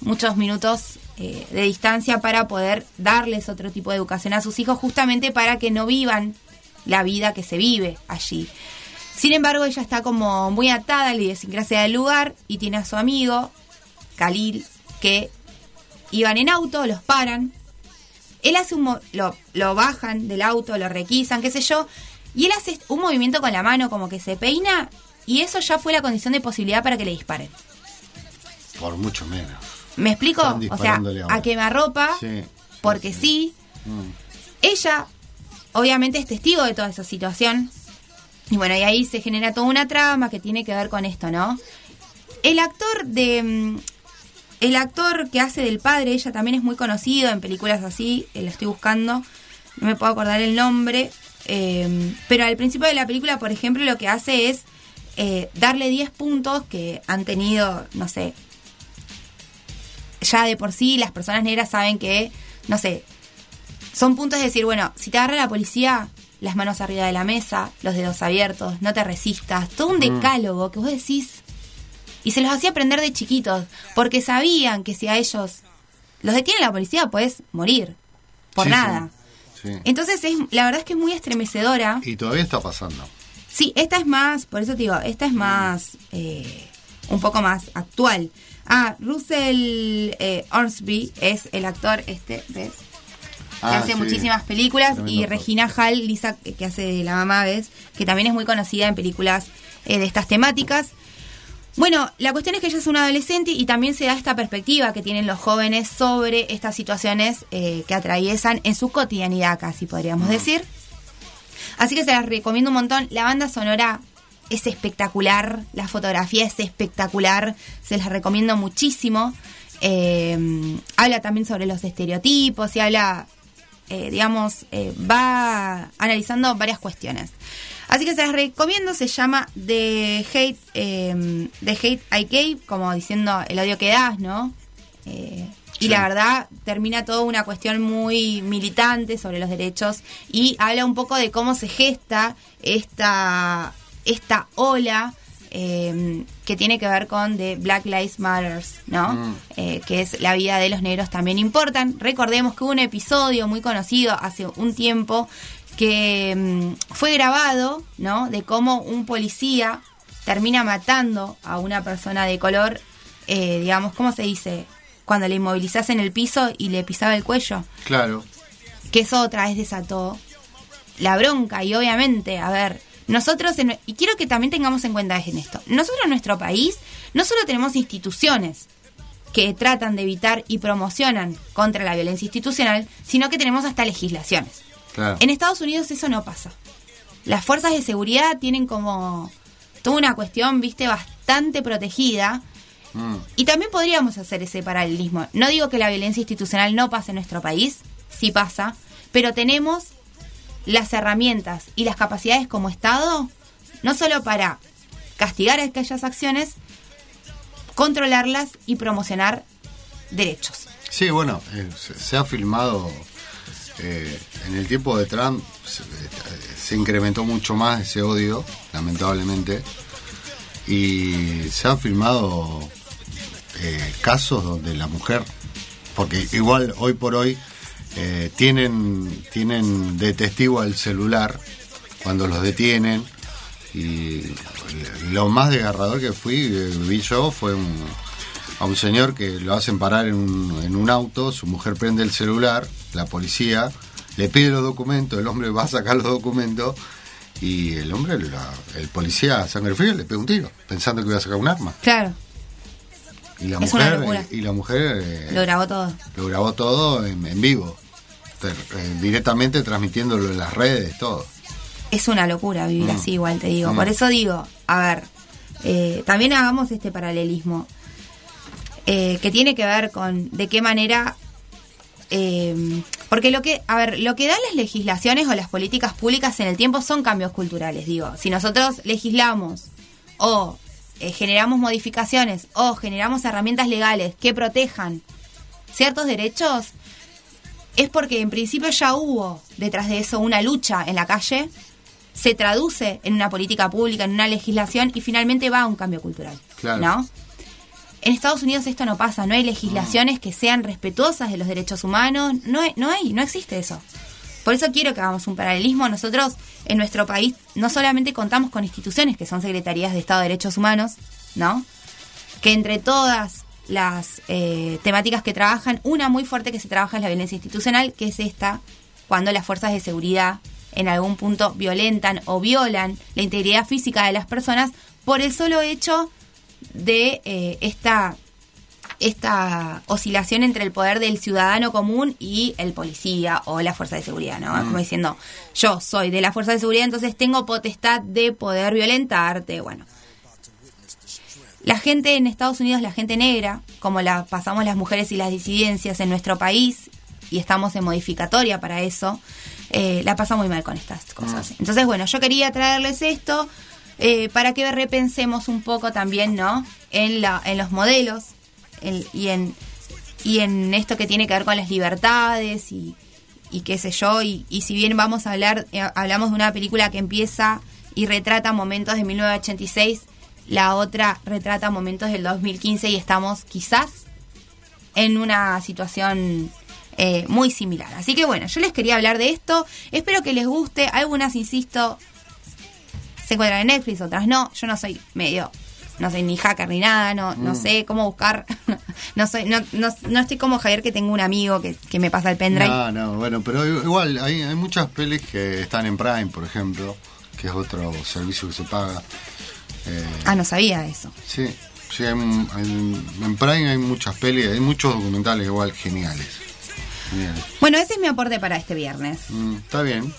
muchos minutos eh, de distancia para poder darles otro tipo de educación a sus hijos, justamente para que no vivan la vida que se vive allí. Sin embargo, ella está como muy atada a la idiosincrasia del lugar y tiene a su amigo, Khalil, que iban en auto, los paran. Él hace un lo, lo bajan del auto, lo requisan, qué sé yo, y él hace un movimiento con la mano como que se peina y eso ya fue la condición de posibilidad para que le disparen. Por mucho menos. ¿Me explico? O sea, a quemarropa, Sí. porque sí. Mm. Ella, obviamente, es testigo de toda esa situación. Y bueno, y ahí se genera toda una trama que tiene que ver con esto, ¿no? El actor de. mm, El actor que hace del padre, ella también es muy conocido en películas así, eh, lo estoy buscando, no me puedo acordar el nombre, eh, pero al principio de la película, por ejemplo, lo que hace es eh, darle 10 puntos que han tenido, no sé, ya de por sí las personas negras saben que, no sé, son puntos de decir, bueno, si te agarra la policía, las manos arriba de la mesa, los dedos abiertos, no te resistas, todo un Mm. decálogo que vos decís. Y se los hacía aprender de chiquitos, porque sabían que si a ellos los detiene la policía, puedes morir. Por Sí, nada. Sí. Entonces, es, la verdad es que es muy estremecedora. Y todavía está pasando. Sí, esta es más, por eso te digo, esta es más, eh, un poco más actual. Ah, Russell eh, Ormsby es el actor este, ¿ves? Que Ah, hace sí. muchísimas películas. Tremendo Y. Regina Hall, Lisa, que hace la mamá, ¿ves? Que también es muy conocida en películas eh, de estas temáticas. Bueno, la cuestión es que ella es una adolescente y también se da esta perspectiva que tienen los jóvenes sobre estas situaciones eh, que atraviesan en su cotidianidad, casi podríamos decir. Así que se las recomiendo un montón. La banda sonora es espectacular, la fotografía es espectacular, se las recomiendo muchísimo. Eh, habla también sobre los estereotipos y habla, eh, digamos, eh, va analizando varias cuestiones. Así que se las recomiendo, se llama The Hate, eh, The Hate I Gave, como diciendo el odio que das, ¿no? Y la verdad termina todo una cuestión muy militante sobre los derechos y habla un poco de cómo se gesta esta, esta ola eh, que tiene que ver con The Black Lives Matters, ¿no? Mm. Eh, que es la vida de los negros también importan. Recordemos que hubo un episodio muy conocido hace un tiempo que mm, fue grabado, ¿no? De cómo un policía termina matando a una persona de color, eh, digamos, ¿cómo se dice? Cuando le inmovilizás en el piso y le pisaba el cuello. Claro. Que eso otra vez desató la bronca y obviamente, a ver, nosotros, en- y quiero que también tengamos en cuenta en esto, nosotros en nuestro país no solo tenemos instituciones que tratan de evitar y promocionan contra la violencia institucional, sino que tenemos hasta legislaciones. Claro. En Estados Unidos eso no pasa. Las fuerzas de seguridad tienen como toda una cuestión, viste, bastante protegida. Mm. Y también podríamos hacer ese paralelismo. No digo que la violencia institucional no pase en nuestro país, sí pasa, pero tenemos las herramientas y las capacidades como Estado, no solo para castigar aquellas acciones, controlarlas y promocionar derechos. Sí, bueno, eh, se, ha filmado eh, en el tiempo de Trump, se, eh, se incrementó mucho más ese odio, lamentablemente, y se han filmado casos donde la mujer, porque igual hoy por hoy eh, tienen, tienen de testigo el celular cuando los detienen y lo más desgarrador que fui, eh, vi yo, fue un, a un señor que lo hacen parar en un, en un auto, su mujer prende el celular, la policía le pide los documentos, el hombre va a sacar los documentos y el hombre, la- el policía a sangre fría le pega un tiro, pensando que iba a sacar un arma. Claro, Y la Es mujer, y la mujer eh, lo grabó todo. lo grabó todo en, en vivo, eh, directamente transmitiéndolo en las redes, todo. Es una locura vivir Mm. así, igual te digo. Mm. Por eso digo, a ver, eh, también hagamos este paralelismo eh, que tiene que ver con de qué manera. porque lo que, a ver, lo que dan las legislaciones o las políticas públicas en el tiempo son cambios culturales, digo. Si nosotros legislamos o generamos modificaciones o generamos herramientas legales que protejan ciertos derechos, es porque en principio ya hubo detrás de eso una lucha en la calle, se traduce en una política pública, en una legislación y finalmente va a un cambio cultural. Claro. ¿No? En Estados Unidos esto no pasa, no hay legislaciones que sean respetuosas de los derechos humanos, no hay, no hay, no existe eso. Por eso quiero que hagamos un paralelismo. Nosotros en nuestro país no solamente contamos con instituciones que son secretarías de Estado de Derechos Humanos, ¿no? Que entre todas las eh, temáticas que trabajan, una muy fuerte que se trabaja es la violencia institucional, que es esta, cuando las fuerzas de seguridad en algún punto violentan o violan la integridad física de las personas por el solo hecho de eh, esta esta oscilación entre el poder del ciudadano común y el policía o la fuerza de seguridad, ¿no? Mm. Como diciendo, yo soy de la fuerza de seguridad, entonces tengo potestad de poder violentarte, bueno. La gente en Estados Unidos, la gente negra, como la pasamos las mujeres y las disidencias en nuestro país, y estamos en modificatoria para eso, eh, la pasa muy mal con estas cosas. Entonces, bueno, yo quería traerles esto eh, para que repensemos un poco también, ¿no? En, la, en los modelos el- y, en, y en esto que tiene que ver con las libertades y, y qué sé yo. Y, y si bien vamos a hablar, eh, hablamos de una película que empieza y retrata momentos de 1986, la otra retrata momentos del 2015 y estamos quizás en una situación eh, muy similar. Así que bueno, yo les quería hablar de esto. Espero que les guste. Algunas, insisto, se encuentran en Netflix, otras no. Yo no soy medio, no soy ni hacker ni nada, no, no Mm. sé cómo buscar. no soy, no, no, no estoy como Javier que tengo un amigo que, que me pasa el pendrive. No, no, bueno, pero igual hay, hay muchas pelis que están en Prime, por ejemplo, que es otro servicio que se paga. Eh, Ah, no sabía eso. sí, sí, hay, hay- en Prime hay muchas pelis, hay muchos documentales igual geniales. Geniales. Bueno, ese es mi aporte para este viernes. Mm, está bien.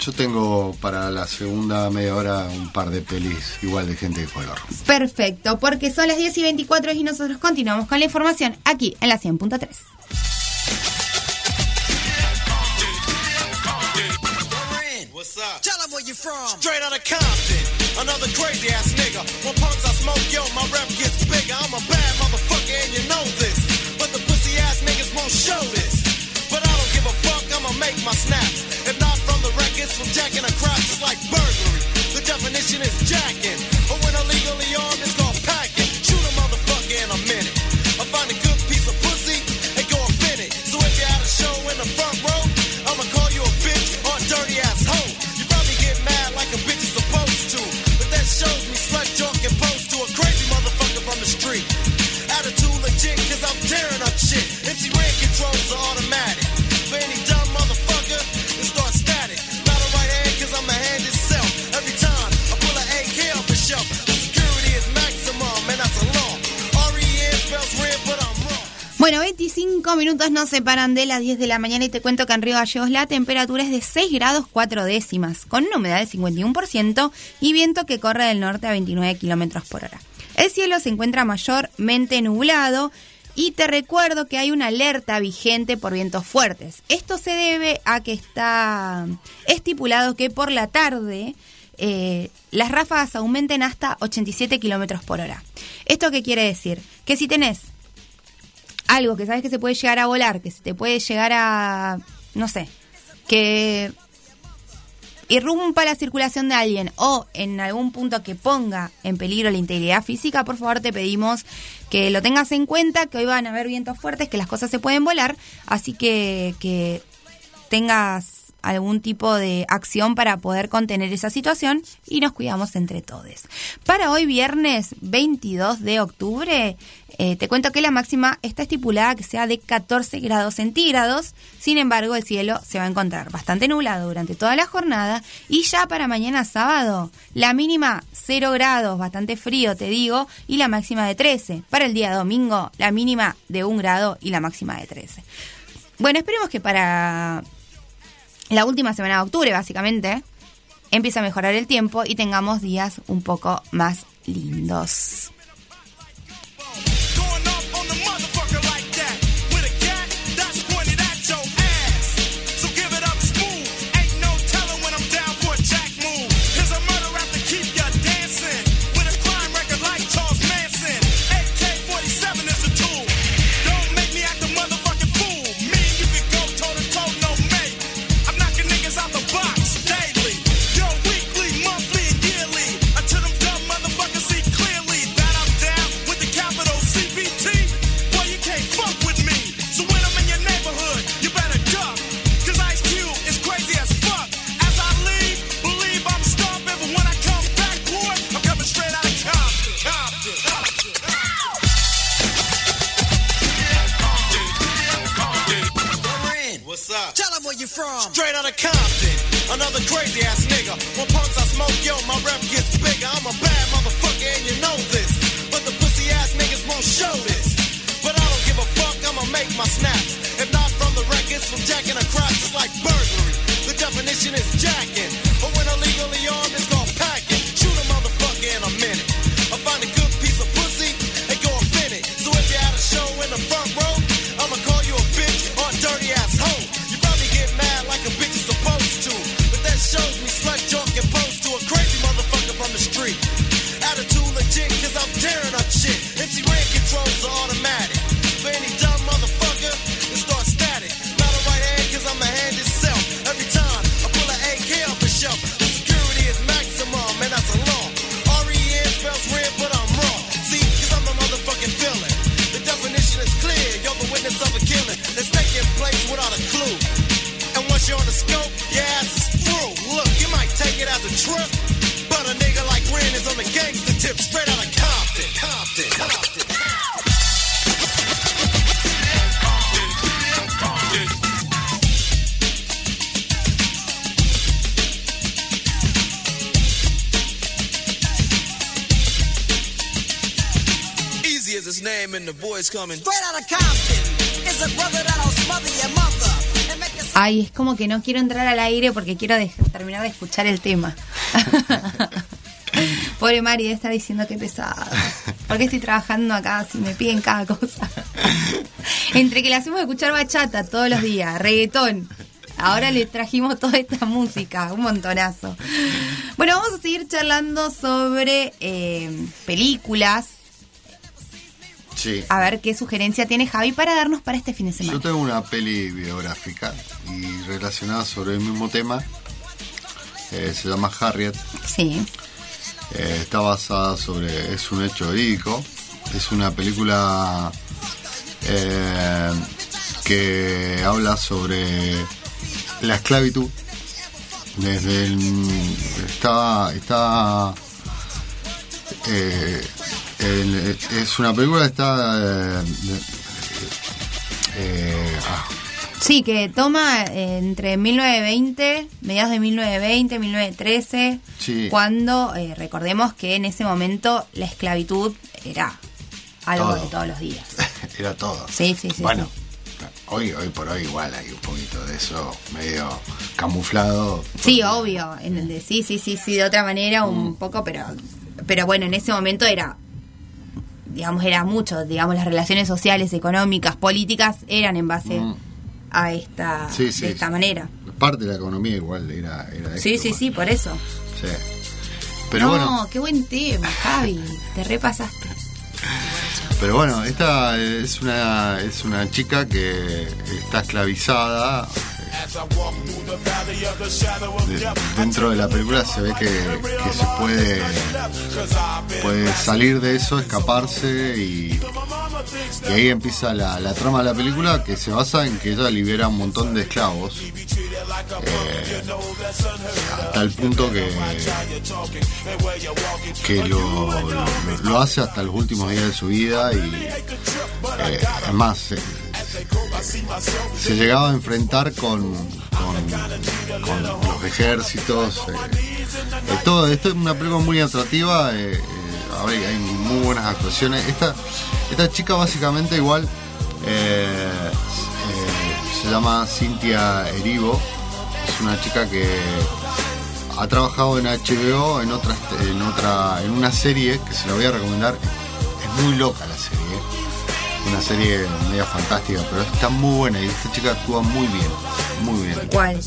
Yo tengo para la segunda media hora un par de pelis igual de gente de color. Perfecto, porque son las 10 y 24 y nosotros continuamos con la información aquí en la 100.3. What's up? Tell them where you from. Straight out of Compton. Another crazy ass nigga. When punks I smoke, yo, my rep gets bigger. I'm a bad motherfucker and you know this. But the pussy ass niggas won't show this. But I don't give a fuck, I'ma make my snaps. If not from the records, from jacking across, it's like burglary. The definition is jacking. But when illegally armed, it's called packing. Shoot a motherfucker in a minute. I find a good piece of pussy and go offend it. So if you're at a show in the front row, shows me slut joke and pose to a crazy motherfucker from the street. Attitude legit, cause I'm tearing up shit. MC Red controls are automatic. Bueno, 25 minutos nos separan de las 10 de la mañana y te cuento que en Río Gallegos la temperatura es de 6 grados 4 décimas, con una humedad del 51% y viento que corre del norte a 29 kilómetros por hora. El cielo se encuentra mayormente nublado y te recuerdo que hay una alerta vigente por vientos fuertes. Esto se debe a que está estipulado que por la tarde eh, las ráfagas aumenten hasta 87 kilómetros por hora. ¿Esto qué quiere decir? Que si tenés algo que sabes que se puede llegar a volar, que se te puede llegar a, no sé, que irrumpa la circulación de alguien o en algún punto que ponga en peligro la integridad física, por favor te pedimos que lo tengas en cuenta, que hoy van a haber vientos fuertes, que las cosas se pueden volar, así que, que tengas algún tipo de acción para poder contener esa situación y nos cuidamos entre todos. Para hoy viernes 22 de octubre, eh, te cuento que la máxima está estipulada que sea de 14 grados centígrados, sin embargo el cielo se va a encontrar bastante nublado durante toda la jornada y ya para mañana sábado la mínima 0 grados, bastante frío te digo, y la máxima de 13. Para el día domingo la mínima de 1 grado y la máxima de 13. Bueno, esperemos que para la última semana de octubre, básicamente, empiece a mejorar el tiempo y tengamos días un poco más lindos. From? Straight out of Compton, another crazy ass nigga. When punks I smoke, yo, my rep gets bigger. I'm a bad motherfucker and you know this. But the pussy ass niggas won't show this. But I don't give a fuck, I'ma make my snaps. Ay, es como que no quiero entrar al aire porque quiero de- terminar de escuchar el tema. Pobre Mari debe estar diciendo que pesado. ¿Por qué estoy trabajando acá si me piden cada cosa? Entre que le hacemos escuchar bachata todos los días, reggaetón. Ahora le trajimos toda esta música, un montonazo. Bueno, vamos a seguir charlando sobre eh, películas. Sí. A ver qué sugerencia tiene Javi para darnos para este fin de semana. Yo tengo una peli biográfica y relacionada sobre el mismo tema. Eh, se llama Harriet. Sí. Eh, está basada sobre. Es un hecho verídico. Es una película eh, que habla sobre la esclavitud. Desde el. Está. Está. Eh, el- es una película que está. eh, eh, ah, Sí, que toma entre 1920, mediados de 1920, 1913, Sí. cuando eh, recordemos que en ese momento la esclavitud era algo Todo. de todos los días. era todo. Sí, sí, sí. Bueno, sí. hoy, hoy por hoy igual hay un poquito de eso medio camuflado. Sí, obvio. en- de- sí, sí, sí, sí, de otra manera Mm. un poco, pero, pero bueno, en ese momento era, digamos, era mucho. Digamos, las relaciones sociales, económicas, políticas eran en base Mm. a esta, Sí, sí, de esta sí. manera. Parte de la economía igual era, era esto, Sí, sí, sí, por eso. sí. Pero no, bueno, qué buen tema, Javi. Te repasaste. pero bueno, esta es una es una chica que está esclavizada. De- dentro de la película se ve que, se puede puede salir de eso, escaparse y, ahí empieza la, la trama de la película que se basa en que ella libera un montón de esclavos eh, hasta el punto que que lo, lo- hace hasta los últimos días de su vida y eh, se llegaba a enfrentar con, los ejércitos eh, eh, todo esto es una película muy atractiva eh, eh, hay, muy buenas actuaciones esta esta chica básicamente igual se llama Cintia Erivo es una chica que ha trabajado en HBO en otra en otra en una serie que se la voy a recomendar es muy loca la serie. Una serie media fantástica pero está muy buena y esta chica actúa muy bien muy bien ¿Cuál?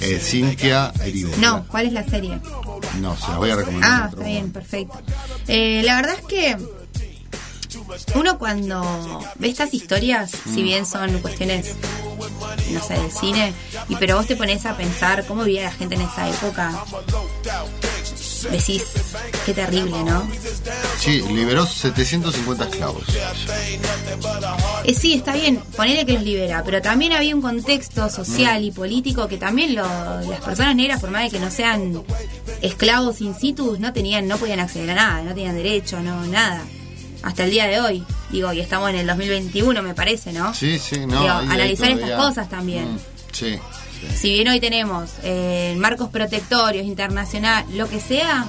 Eh, Cintia Erivo No, ¿cuál es la serie? no se la voy a recomendar Ah, está bien, perfecto. Eh, la verdad es que uno cuando ve estas historias, Mm. si bien son cuestiones, no sé, del cine, y pero vos te pones a pensar cómo vivía la gente en esa época, decís, qué terrible, ¿no? sí liberó 750 esclavos Eh, sí, está bien, ponele que los libera, pero también había un contexto social y político que también lo- las personas negras, por más de que no sean esclavos in situ, no tenían, no podían acceder a nada, no tenían derecho, no, nada. Hasta el día de hoy, digo, y estamos en el 2021, me parece, ¿no? sí sí no Digo, analizar estas cosas también. Mm, sí Si bien hoy tenemos eh, marcos protectorios, internacional, lo que sea,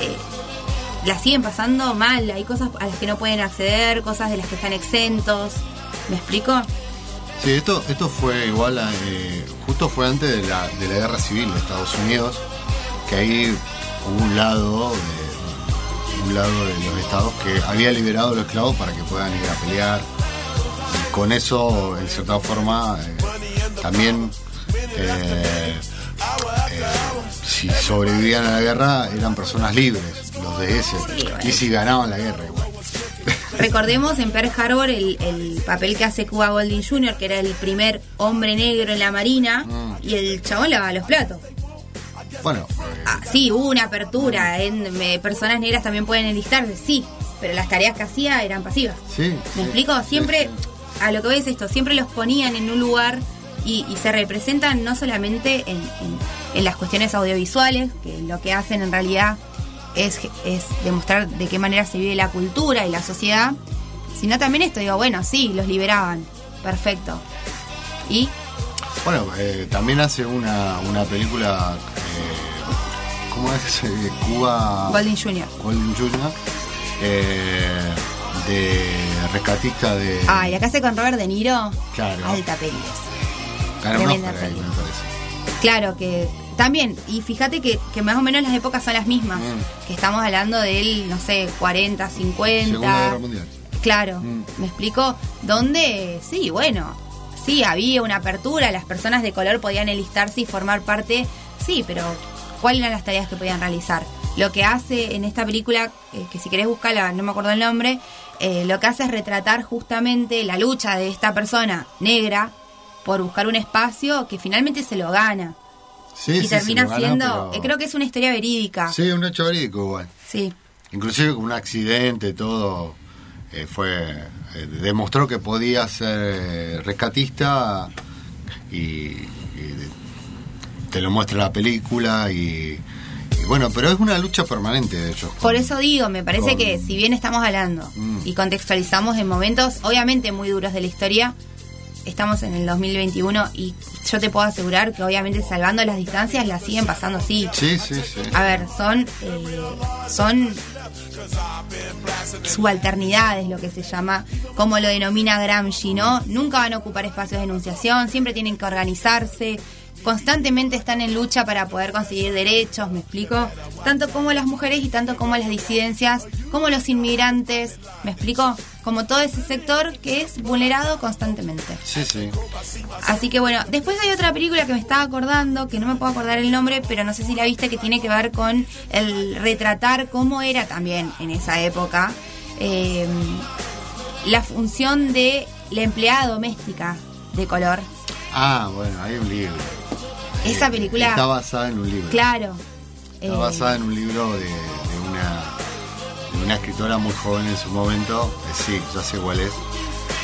eh, la siguen pasando mal. Hay cosas a las que no pueden acceder, cosas de las que están exentos. ¿Me explico? Sí, esto, esto fue igual, eh, justo fue antes de la, de la guerra civil de Estados Unidos, que ahí hubo un lado de, un lado de los estados que había liberado a los esclavos para que puedan ir a pelear. Y con eso, en cierta forma, eh, también eh, eh, si sobrevivían a la guerra eran personas libres, los de ese. Y si ganaban la guerra igual. Recordemos en Pearl Harbor el, el papel que hace Cuba Golding Jr., que era el primer hombre negro en la marina, Mm. y el chabón lavaba los platos. Bueno, Ah, sí, hubo una apertura, en, me- personas negras también pueden enlistarse, sí, pero las tareas que hacía eran pasivas. sí. ¿Me explico? Siempre, a lo que es esto, siempre los ponían en un lugar y, y se representan no solamente en, en- en las cuestiones audiovisuales, que lo que hacen en realidad es, es demostrar de qué manera se vive la cultura y la sociedad, sino también esto, digo, bueno, sí, los liberaban, perfecto. Y Bueno, eh, también hace una, una película, eh, ¿cómo es? Eh, Cuba... Golding Jr. Golding Jr., eh, de rescatista de... Ah, y acá hace con Robert De Niro, Claro. alta peli esa. Ganó un tremenda Oscar ahí, peli. me parece. Claro que también, y fíjate que, que más o menos las épocas son las mismas, Mm. que estamos hablando del, no sé, 40, 50. Segunda Guerra Mundial. Claro, Mm. ¿me explico? Donde, sí, bueno, sí, había una apertura, las personas de color podían enlistarse y formar parte, sí, pero ¿cuáles eran las tareas que podían realizar? Lo que hace en esta película, eh, que si querés buscarla, no me acuerdo el nombre, eh, lo que hace es retratar justamente la lucha de esta persona negra por buscar un espacio que finalmente se lo gana. Sí, y sí, termina siendo, pero- eh, creo que es una historia verídica. Sí, un hecho verídico igual. Sí. Inclusive con un accidente, todo, eh, fue eh, demostró que podía ser rescatista y, y te lo muestra la película y, y bueno, pero es una lucha permanente de ellos. Por eso digo, me parece con- que si bien estamos hablando Mm. y contextualizamos en momentos obviamente muy duros de la historia, estamos en el 2021 y yo te puedo asegurar que obviamente salvando las distancias las siguen pasando así. Sí, sí, sí. A ver, son eh, son subalternidades, lo que se llama, como lo denomina Gramsci, ¿no? Nunca van a ocupar espacios de enunciación, siempre tienen que organizarse, constantemente están en lucha para poder conseguir derechos, ¿me explico? Tanto como las mujeres y tanto como las disidencias, como los inmigrantes, ¿me explico? Como todo ese sector que es vulnerado constantemente. Sí, sí. Así que bueno, después hay otra película que me estaba acordando, que no me puedo acordar el nombre, pero no sé si la viste, que tiene que ver con el retratar cómo era también en esa época eh, la función de la empleada doméstica de color. Ah, bueno, hay un libro. Esa película, Está basada en un libro. claro. Está eh, basada en un libro de, de una de una escritora muy joven en su momento, eh, sí, ya sé cuál es,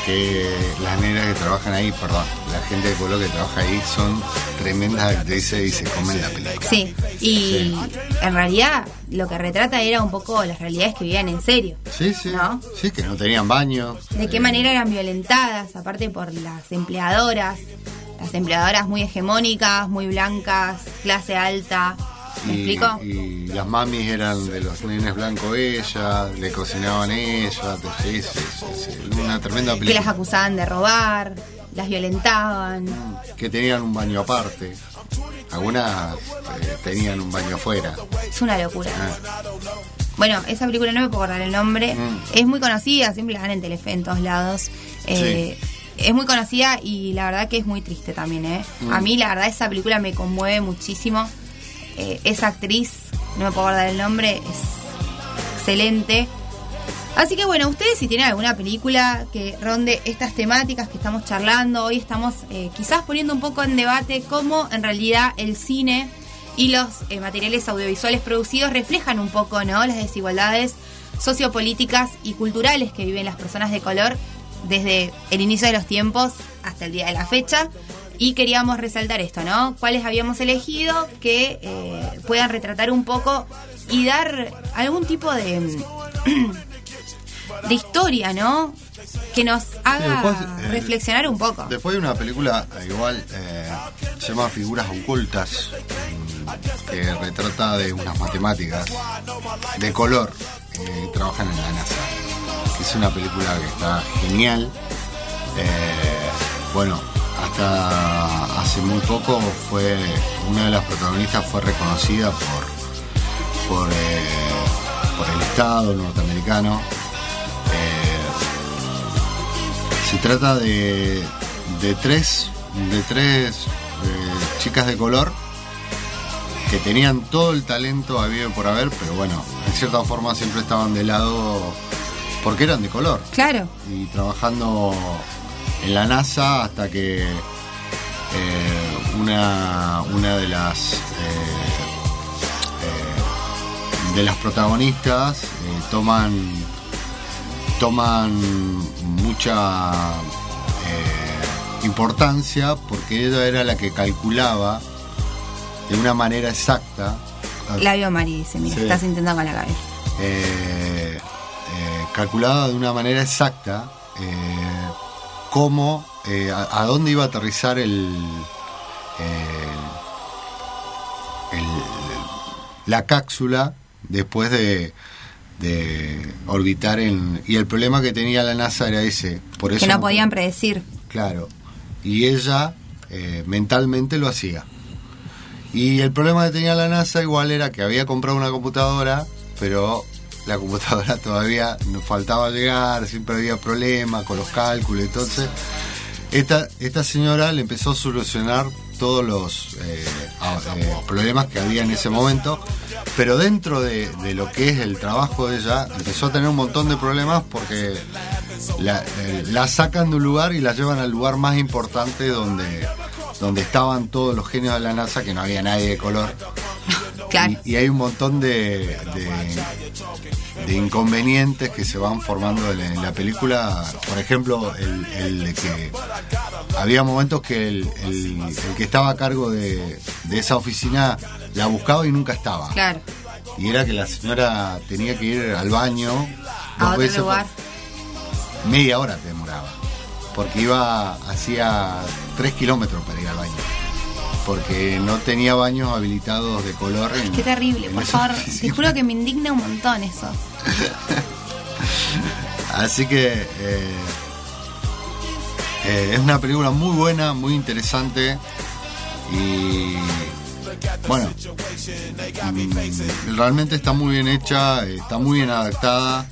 que las negras que trabajan ahí, perdón, la gente de color que trabaja ahí son tremendas actrices y se comen la película. Sí, y en realidad lo que retrata era un poco las realidades que vivían en serio. Sí, sí. ¿No? Sí, que no tenían baños. de qué manera eran violentadas, aparte por las empleadoras, las empleadoras muy hegemónicas, muy blancas, clase alta. ¿Me Y, explico? y las mamis eran de los nenes blancos ella, le cocinaban ella, sí, sí, sí, sí, una tremenda Que las película. acusaban de robar, las violentaban. Que tenían un baño aparte. Algunas eh, tenían un baño afuera. Es una locura. Ah, Bueno, esa película no me puedo acordar el nombre. Mm. Es muy conocida, siempre la dan en Telefe en todos lados. Eh, Es muy conocida y la verdad que es muy triste también, ¿eh? Mm. A mí la verdad esa película me conmueve muchísimo. Eh, esa actriz, no me puedo acordar el nombre, es excelente. Así que bueno, ustedes si tienen alguna película que ronde estas temáticas que estamos charlando, hoy estamos eh, quizás poniendo un poco en debate cómo en realidad el cine y los eh, materiales audiovisuales producidos reflejan un poco ¿no? las desigualdades sociopolíticas y culturales que viven las personas de color desde el inicio de los tiempos hasta el día de la fecha. Y queríamos resaltar esto, ¿no? ¿Cuáles habíamos elegido que eh, puedan retratar un poco y dar algún tipo de, de historia, ¿no? Que nos haga después, eh, reflexionar un poco. Después de una película eh, igual, eh, se llama Figuras Ocultas, mm, que retrata de unas matemáticas de color que trabajan en la NASA. Es una película que está genial. Eh, bueno, hasta hace muy poco fue una de las protagonistas fue reconocida por por, eh, por el Estado norteamericano. Eh, se trata de, de tres de tres eh, chicas de color que tenían todo el talento habido por haber, pero bueno, en cierta forma siempre estaban de lado porque eran de color Claro. y trabajando en la NASA hasta que eh, una, una de las eh, eh, de las protagonistas toman toman mucha importancia porque ella era la que calculaba de una manera exacta La vio Mari, dice, mira, Sí. estás intentando con la cabeza. eh, eh, calculaba de una manera exacta eh, cómo, eh, a, a dónde iba a aterrizar el, el- el- la cápsula después de, de orbitar en... Y el problema que tenía la NASA era ese. Por eso Que no podían predecir. Claro. Y ella eh, mentalmente lo hacía. Y el problema que tenía la NASA igual era que había comprado una computadora, pero la computadora todavía nos faltaba llegar, siempre había problemas con los cálculos. Entonces, esta, esta señora le empezó a solucionar todos los eh, eh, problemas que había en ese momento, pero dentro de, lo que es el trabajo de ella, empezó a tener un montón de problemas porque la, eh, la sacan de un lugar y la llevan al lugar más importante donde, donde estaban todos los genios de la NASA, que no había nadie de color. Y, y hay un montón de, de, de inconvenientes que se van formando en, en la película. Por ejemplo, el, el de que había momentos que el, el- el que estaba a cargo de, de esa oficina la buscaba y nunca estaba. Claro. Y era que la señora tenía que ir al baño A dos otro veces por- media hora. Porque iba, hacía tres kilómetros para ir al baño. Porque no tenía baños habilitados de color. en- Qué terrible, en por favor. Te juro que me indigna un montón eso. Así que eh, eh, es una película muy buena, muy interesante. Y bueno, mm, realmente está muy bien hecha, está muy bien adaptada.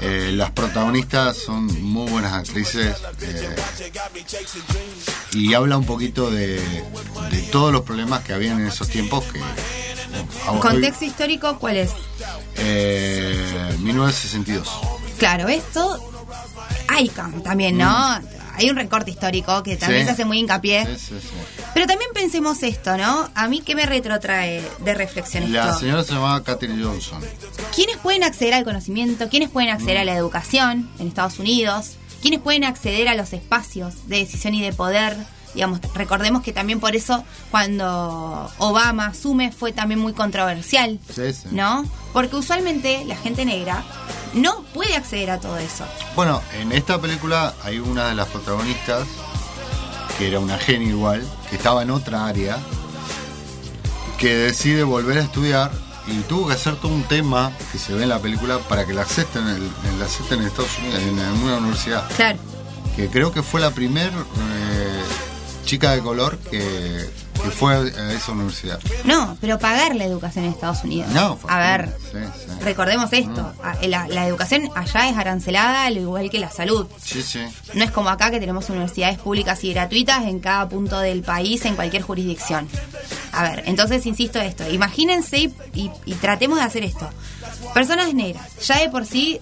Eh, las protagonistas son muy buenas actrices eh, y habla un poquito de, de todos los problemas que habían en esos tiempos que hoy- Contexto histórico, ¿cuál es? eh, 1962 Claro, esto cam- también, ¿no? Hay un recorte histórico que también Mm. Sí. se hace muy hincapié. Sí. Pero también pensemos esto, ¿no? A mí, ¿qué me retrotrae de reflexión La esto? señora se llamaba Katherine Johnson. ¿Quiénes pueden acceder al conocimiento? ¿Quiénes pueden acceder a la educación en Estados Unidos? ¿Quiénes pueden acceder a los espacios de decisión y de poder? Digamos, recordemos que también por eso cuando Obama asume fue también muy controversial, Sí, sí. ¿no? Porque usualmente la gente negra no puede acceder a todo eso. Bueno, en esta película hay una de las protagonistas, que era una genia igual, que estaba en otra área, que decide volver a estudiar y tuvo que hacer todo un tema que se ve en la película para que la acepten, en, la acepten en Estados Unidos, en, en una universidad. Claro. Que creo que fue la primer eh, chica de color que, que fue a esa universidad. No, pero pagar la educación en Estados Unidos. No, fue- a ver, Sí, sí. recordemos esto, la, la educación allá es arancelada al igual que la salud. Sí, sí. No es como acá que tenemos universidades públicas y gratuitas en cada punto del país, en cualquier jurisdicción. A ver, entonces insisto esto, imagínense y, y- y tratemos de hacer esto. Personas negras, ya de por sí,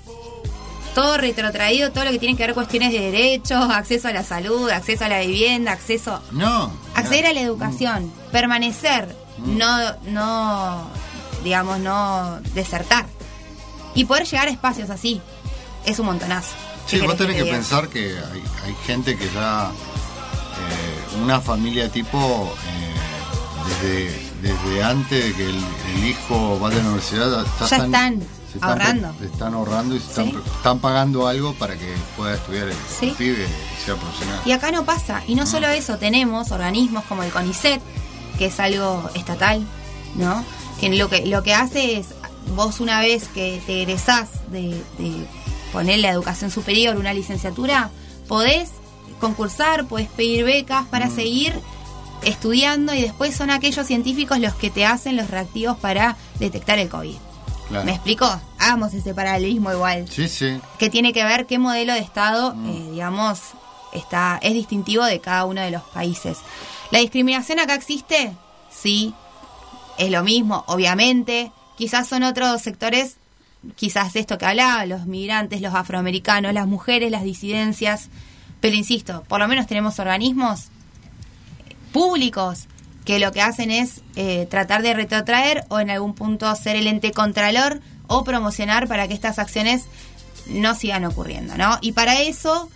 todo retrotraído, todo lo que tiene que ver cuestiones de derechos, acceso a la salud, acceso a la vivienda, acceso... No. Acceder a la educación, permanecer, no, no, digamos, no desertar. Y poder llegar a espacios así, es un montonazo. Sí, ¿Qué vos tenés que diga? pensar que hay, hay gente que ya, eh, una familia tipo, eh, desde, desde antes de que el, el hijo vaya a la universidad, ya, Ya están. Se están, Ahorrando. se están ahorrando y se están, Sí. están pagando algo para que pueda estudiar el, Sí. el pibe y sea profesional. Y acá no pasa. Y no solo eso, tenemos organismos como el CONICET, que es algo estatal, ¿no? Que lo que, lo que hace es, vos una vez que te egresás de, de poner la educación superior, una licenciatura, podés concursar, podés pedir becas para seguir estudiando y después son aquellos científicos los que te hacen los reactivos para detectar el COVID. Claro. ¿Me explico? Hagamos ese paralelismo igual Sí, sí. que tiene que ver qué modelo de Estado, eh, digamos, está, es distintivo de cada uno de los países. ¿La discriminación acá existe? Sí, es lo mismo, obviamente. Quizás son otros sectores, quizás esto que hablaba, los migrantes, los afroamericanos, las mujeres, las disidencias. Pero insisto, por lo menos tenemos organismos públicos que lo que hacen es eh, tratar de retrotraer o en algún punto ser el ente contralor o promocionar para que estas acciones no sigan ocurriendo, ¿no? Y para eso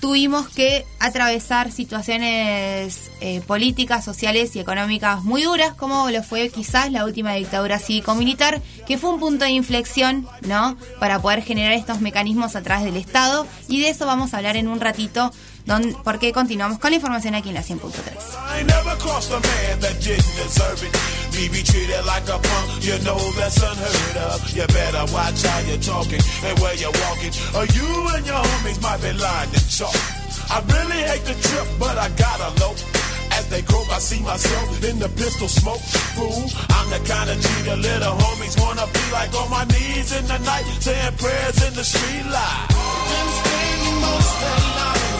tuvimos que atravesar situaciones eh, políticas, sociales y económicas muy duras, como lo fue quizás la última dictadura cívico-militar, que fue un punto de inflexión, ¿no? Para poder generar estos mecanismos a través del Estado, y de eso vamos a hablar en un ratito, don, porque continuamos con la información aquí en la 100.3. I ain't never crossed a man that didn't deserve it. Me be treated like a punk, you know that's unheard of. You better watch how you're talking and where you're walking, or you and your homies might be lying to chalk. I really hate the trip, but I gotta low. As they croak, I see myself in the pistol smoke. Fool, I'm the kind of G the little homies wanna be like on my knees in the night, saying prayers in the street light. Been spending most of their lives living in the gangster's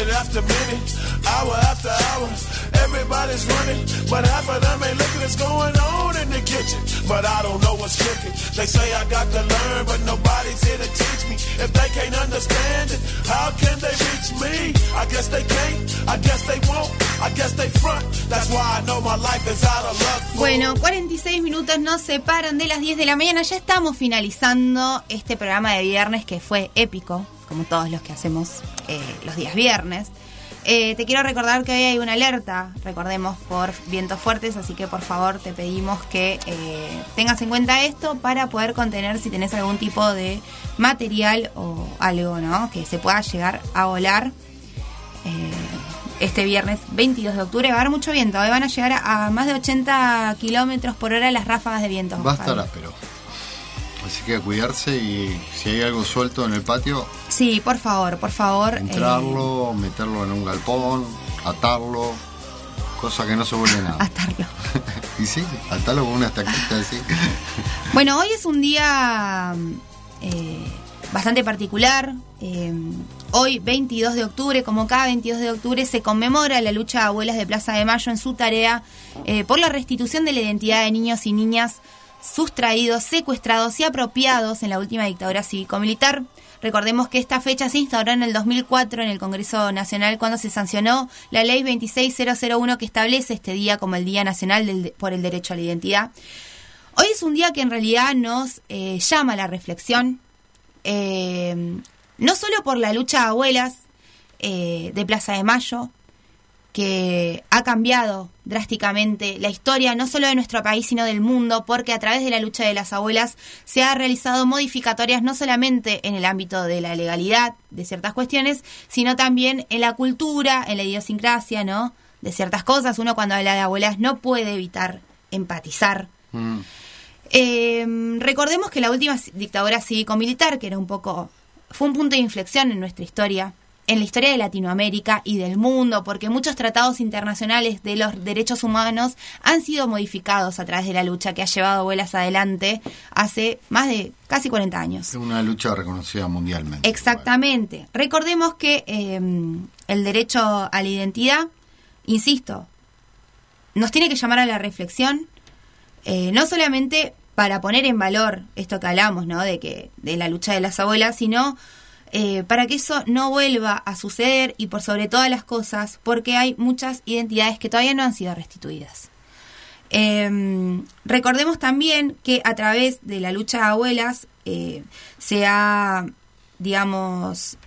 Minute after minute, hour after hour. Everybody's running, but half of them ain't looking what's going on in the kitchen. But I don't know what's cooking. They say I got to learn, but nobody's here to teach me. If they can't understand it, how can they reach me? I guess they can't, I guess they won't, I guess they front. That's why I know my life is out of luck. Bueno, 46 minutos nos separan de las 10 de la mañana. Ya estamos finalizando este programa de viernes que fue épico, como todos los que hacemos eh, los días viernes. Eh, te quiero recordar que hoy hay una alerta, recordemos, por vientos fuertes, así que por favor te pedimos que eh, tengas en cuenta esto para poder contener si tenés algún tipo de material o algo, ¿no? Que se pueda llegar a volar. Eh, este viernes 22 de octubre va a haber mucho viento, hoy van a llegar a, a más de 80 kilómetros por hora las ráfagas de viento. Va a estar áspero. Así que a cuidarse y si hay algo suelto en el patio, Sí, por favor, por favor. eh, entrarlo, meterlo en un galpón, atarlo, cosa que no se vuelve nada. Atarlo. y sí, atarlo con una estaquita así. Bueno, hoy es un día eh, bastante particular. Eh, hoy, 22 de octubre, como cada 22 de octubre, se conmemora la lucha de abuelas de Plaza de Mayo en su tarea eh, por la restitución de la identidad de niños y niñas sustraídos, secuestrados y apropiados en la última dictadura cívico-militar. Recordemos que esta fecha se instauró en el 2004 en el Congreso Nacional cuando se sancionó la ley 26001 que establece este día como el Día Nacional por el Derecho a la Identidad. Hoy es un día que en realidad nos eh, llama a la reflexión, eh, no solo por la lucha de abuelas eh, de Plaza de Mayo, que ha cambiado drásticamente la historia no solo de nuestro país sino del mundo porque a través de la lucha de las abuelas se ha realizado modificatorias no solamente en el ámbito de la legalidad de ciertas cuestiones sino también en la cultura en la idiosincrasia no de ciertas cosas. Uno cuando habla de abuelas no puede evitar empatizar. Mm. eh, recordemos que la última dictadura cívico-militar, que era un poco, fue un punto de inflexión en nuestra historia, en la historia de Latinoamérica y del mundo, porque muchos tratados internacionales de los derechos humanos han sido modificados a través de la lucha que ha llevado abuelas adelante hace más de casi 40 años. Una lucha reconocida mundialmente. Exactamente. Recordemos que eh, el derecho a la identidad, insisto, nos tiene que llamar a la reflexión, eh, no solamente para poner en valor esto que hablamos, ¿no? De que de la lucha de las abuelas, sino eh, para que eso no vuelva a suceder y por sobre todas las cosas, porque hay muchas identidades que todavía no han sido restituidas. Eh, recordemos también que a través de la lucha de abuelas eh, se ha, digamos,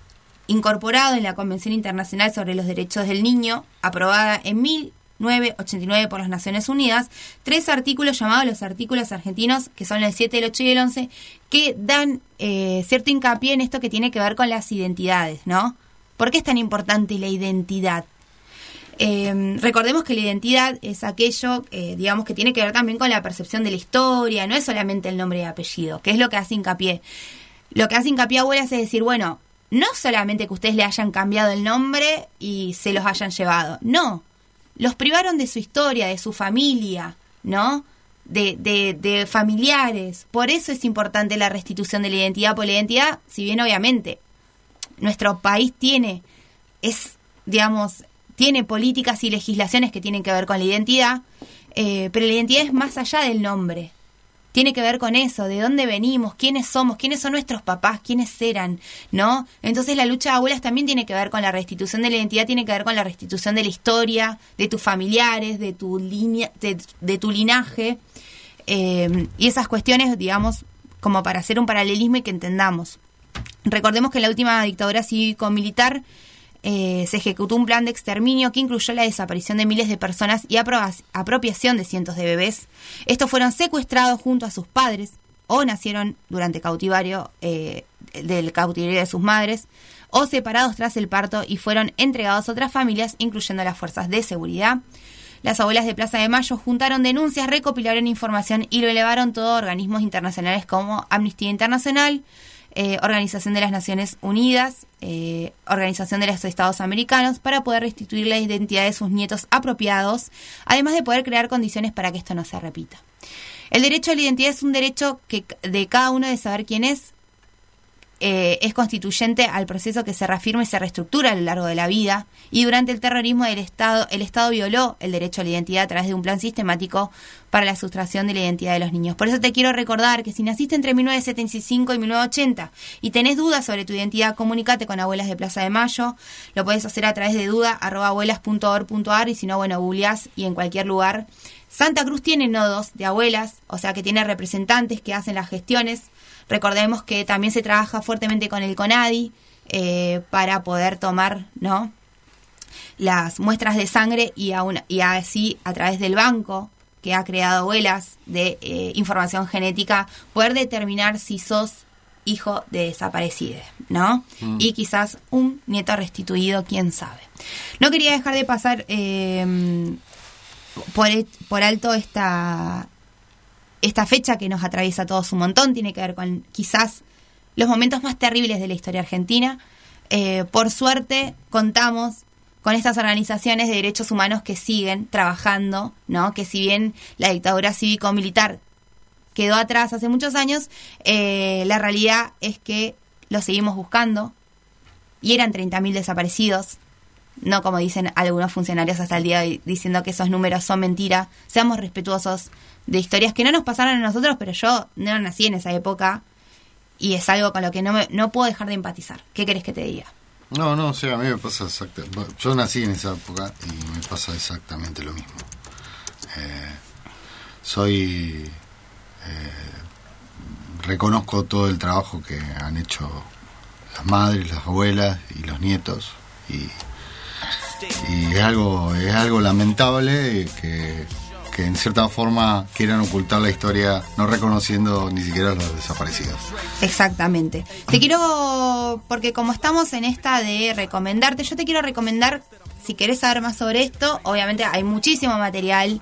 incorporado en la Convención Internacional sobre los Derechos del Niño, aprobada en 1989 por las Naciones Unidas, tres artículos llamados los artículos argentinos, que son el 7, el 8 y el 11, que dan eh, cierto hincapié en esto que tiene que ver con las identidades, ¿no? ¿Por qué es tan importante la identidad? Eh, recordemos que la identidad es aquello, eh, digamos, que tiene que ver también con la percepción de la historia, no es solamente el nombre y apellido, que es lo que hace hincapié. Lo que hace hincapié abuelas es decir, bueno, no solamente que ustedes le hayan cambiado el nombre y se los hayan llevado, no, los privaron de su historia, de su familia, ¿no? De, de, de familiares. Por eso es importante la restitución de la identidad, porque la identidad, si bien obviamente nuestro país tiene, es, digamos, tiene políticas y legislaciones que tienen que ver con la identidad, eh, pero la identidad es más allá del nombre. Tiene que ver con eso, de dónde venimos, quiénes somos, quiénes son nuestros papás, quiénes eran, ¿no? Entonces la lucha de abuelas también tiene que ver con la restitución de la identidad, tiene que ver con la restitución de la historia, de tus familiares, de tu línea, de, tu linaje, eh, y esas cuestiones, digamos, como para hacer un paralelismo y que entendamos. Recordemos que la última dictadura cívico-militar eh, se ejecutó un plan de exterminio que incluyó la desaparición de miles de personas y apro- apropiación de cientos de bebés. Estos fueron secuestrados junto a sus padres o nacieron durante cautivario eh, del cautiverio de sus madres o separados tras el parto y fueron entregados a otras familias, incluyendo las fuerzas de seguridad. Las abuelas de Plaza de Mayo juntaron denuncias, recopilaron información y lo elevaron todo a organismos internacionales como Amnistía Internacional, eh, Organización de las Naciones Unidas, eh, Organización de los Estados Americanos, para poder restituir la identidad de sus nietos apropiados, además de poder crear condiciones para que esto no se repita. El derecho a la identidad es un derecho que, de cada uno de saber quién es, eh, es constituyente al proceso que se reafirma y se reestructura a lo largo de la vida y durante el terrorismo del Estado, el Estado violó el derecho a la identidad a través de un plan sistemático para la sustracción de la identidad de los niños. Por eso te quiero recordar que si naciste entre 1975 y 1980 y tenés dudas sobre tu identidad, comunícate con Abuelas de Plaza de Mayo. Lo puedes hacer a través de duda.abuelas.org.ar y si no, bueno, googleás y en cualquier lugar. Santa Cruz tiene nodos de abuelas, o sea que tiene representantes que hacen las gestiones. Recordemos que también se trabaja fuertemente con el CONADI eh, para poder tomar ¿no? las muestras de sangre y, aún, y así a través del banco que ha creado abuelas de eh, información genética, poder determinar si sos hijo de desaparecido, ¿no? Mm. Y quizás un nieto restituido, quién sabe. No quería dejar de pasar eh, por, por alto esta, esta fecha que nos atraviesa a todos un montón, tiene que ver con quizás los momentos más terribles de la historia argentina. Eh, por suerte contamos con estas organizaciones de derechos humanos que siguen trabajando, ¿no? Que si bien la dictadura cívico-militar quedó atrás hace muchos años, eh, la realidad es que lo seguimos buscando y eran 30.000 desaparecidos, no como dicen algunos funcionarios hasta el día de hoy, diciendo que esos números son mentira. Seamos respetuosos de historias que no nos pasaron a nosotros, pero yo no nací en esa época y es algo con lo que no, me- no puedo dejar de empatizar. ¿Qué querés que te diga? No, no, sí, a mí me pasa exactamente. Yo nací en esa época y me pasa exactamente lo mismo. Eh, soy. eh, reconozco todo el trabajo que han hecho las madres, las abuelas y los nietos. Y, y es, algo, es algo lamentable que, que en cierta forma quieran ocultar la historia no reconociendo ni siquiera los desaparecidos. Exactamente. Te quiero, porque como estamos en esta de recomendarte, yo te quiero recomendar, si querés saber más sobre esto, obviamente hay muchísimo material,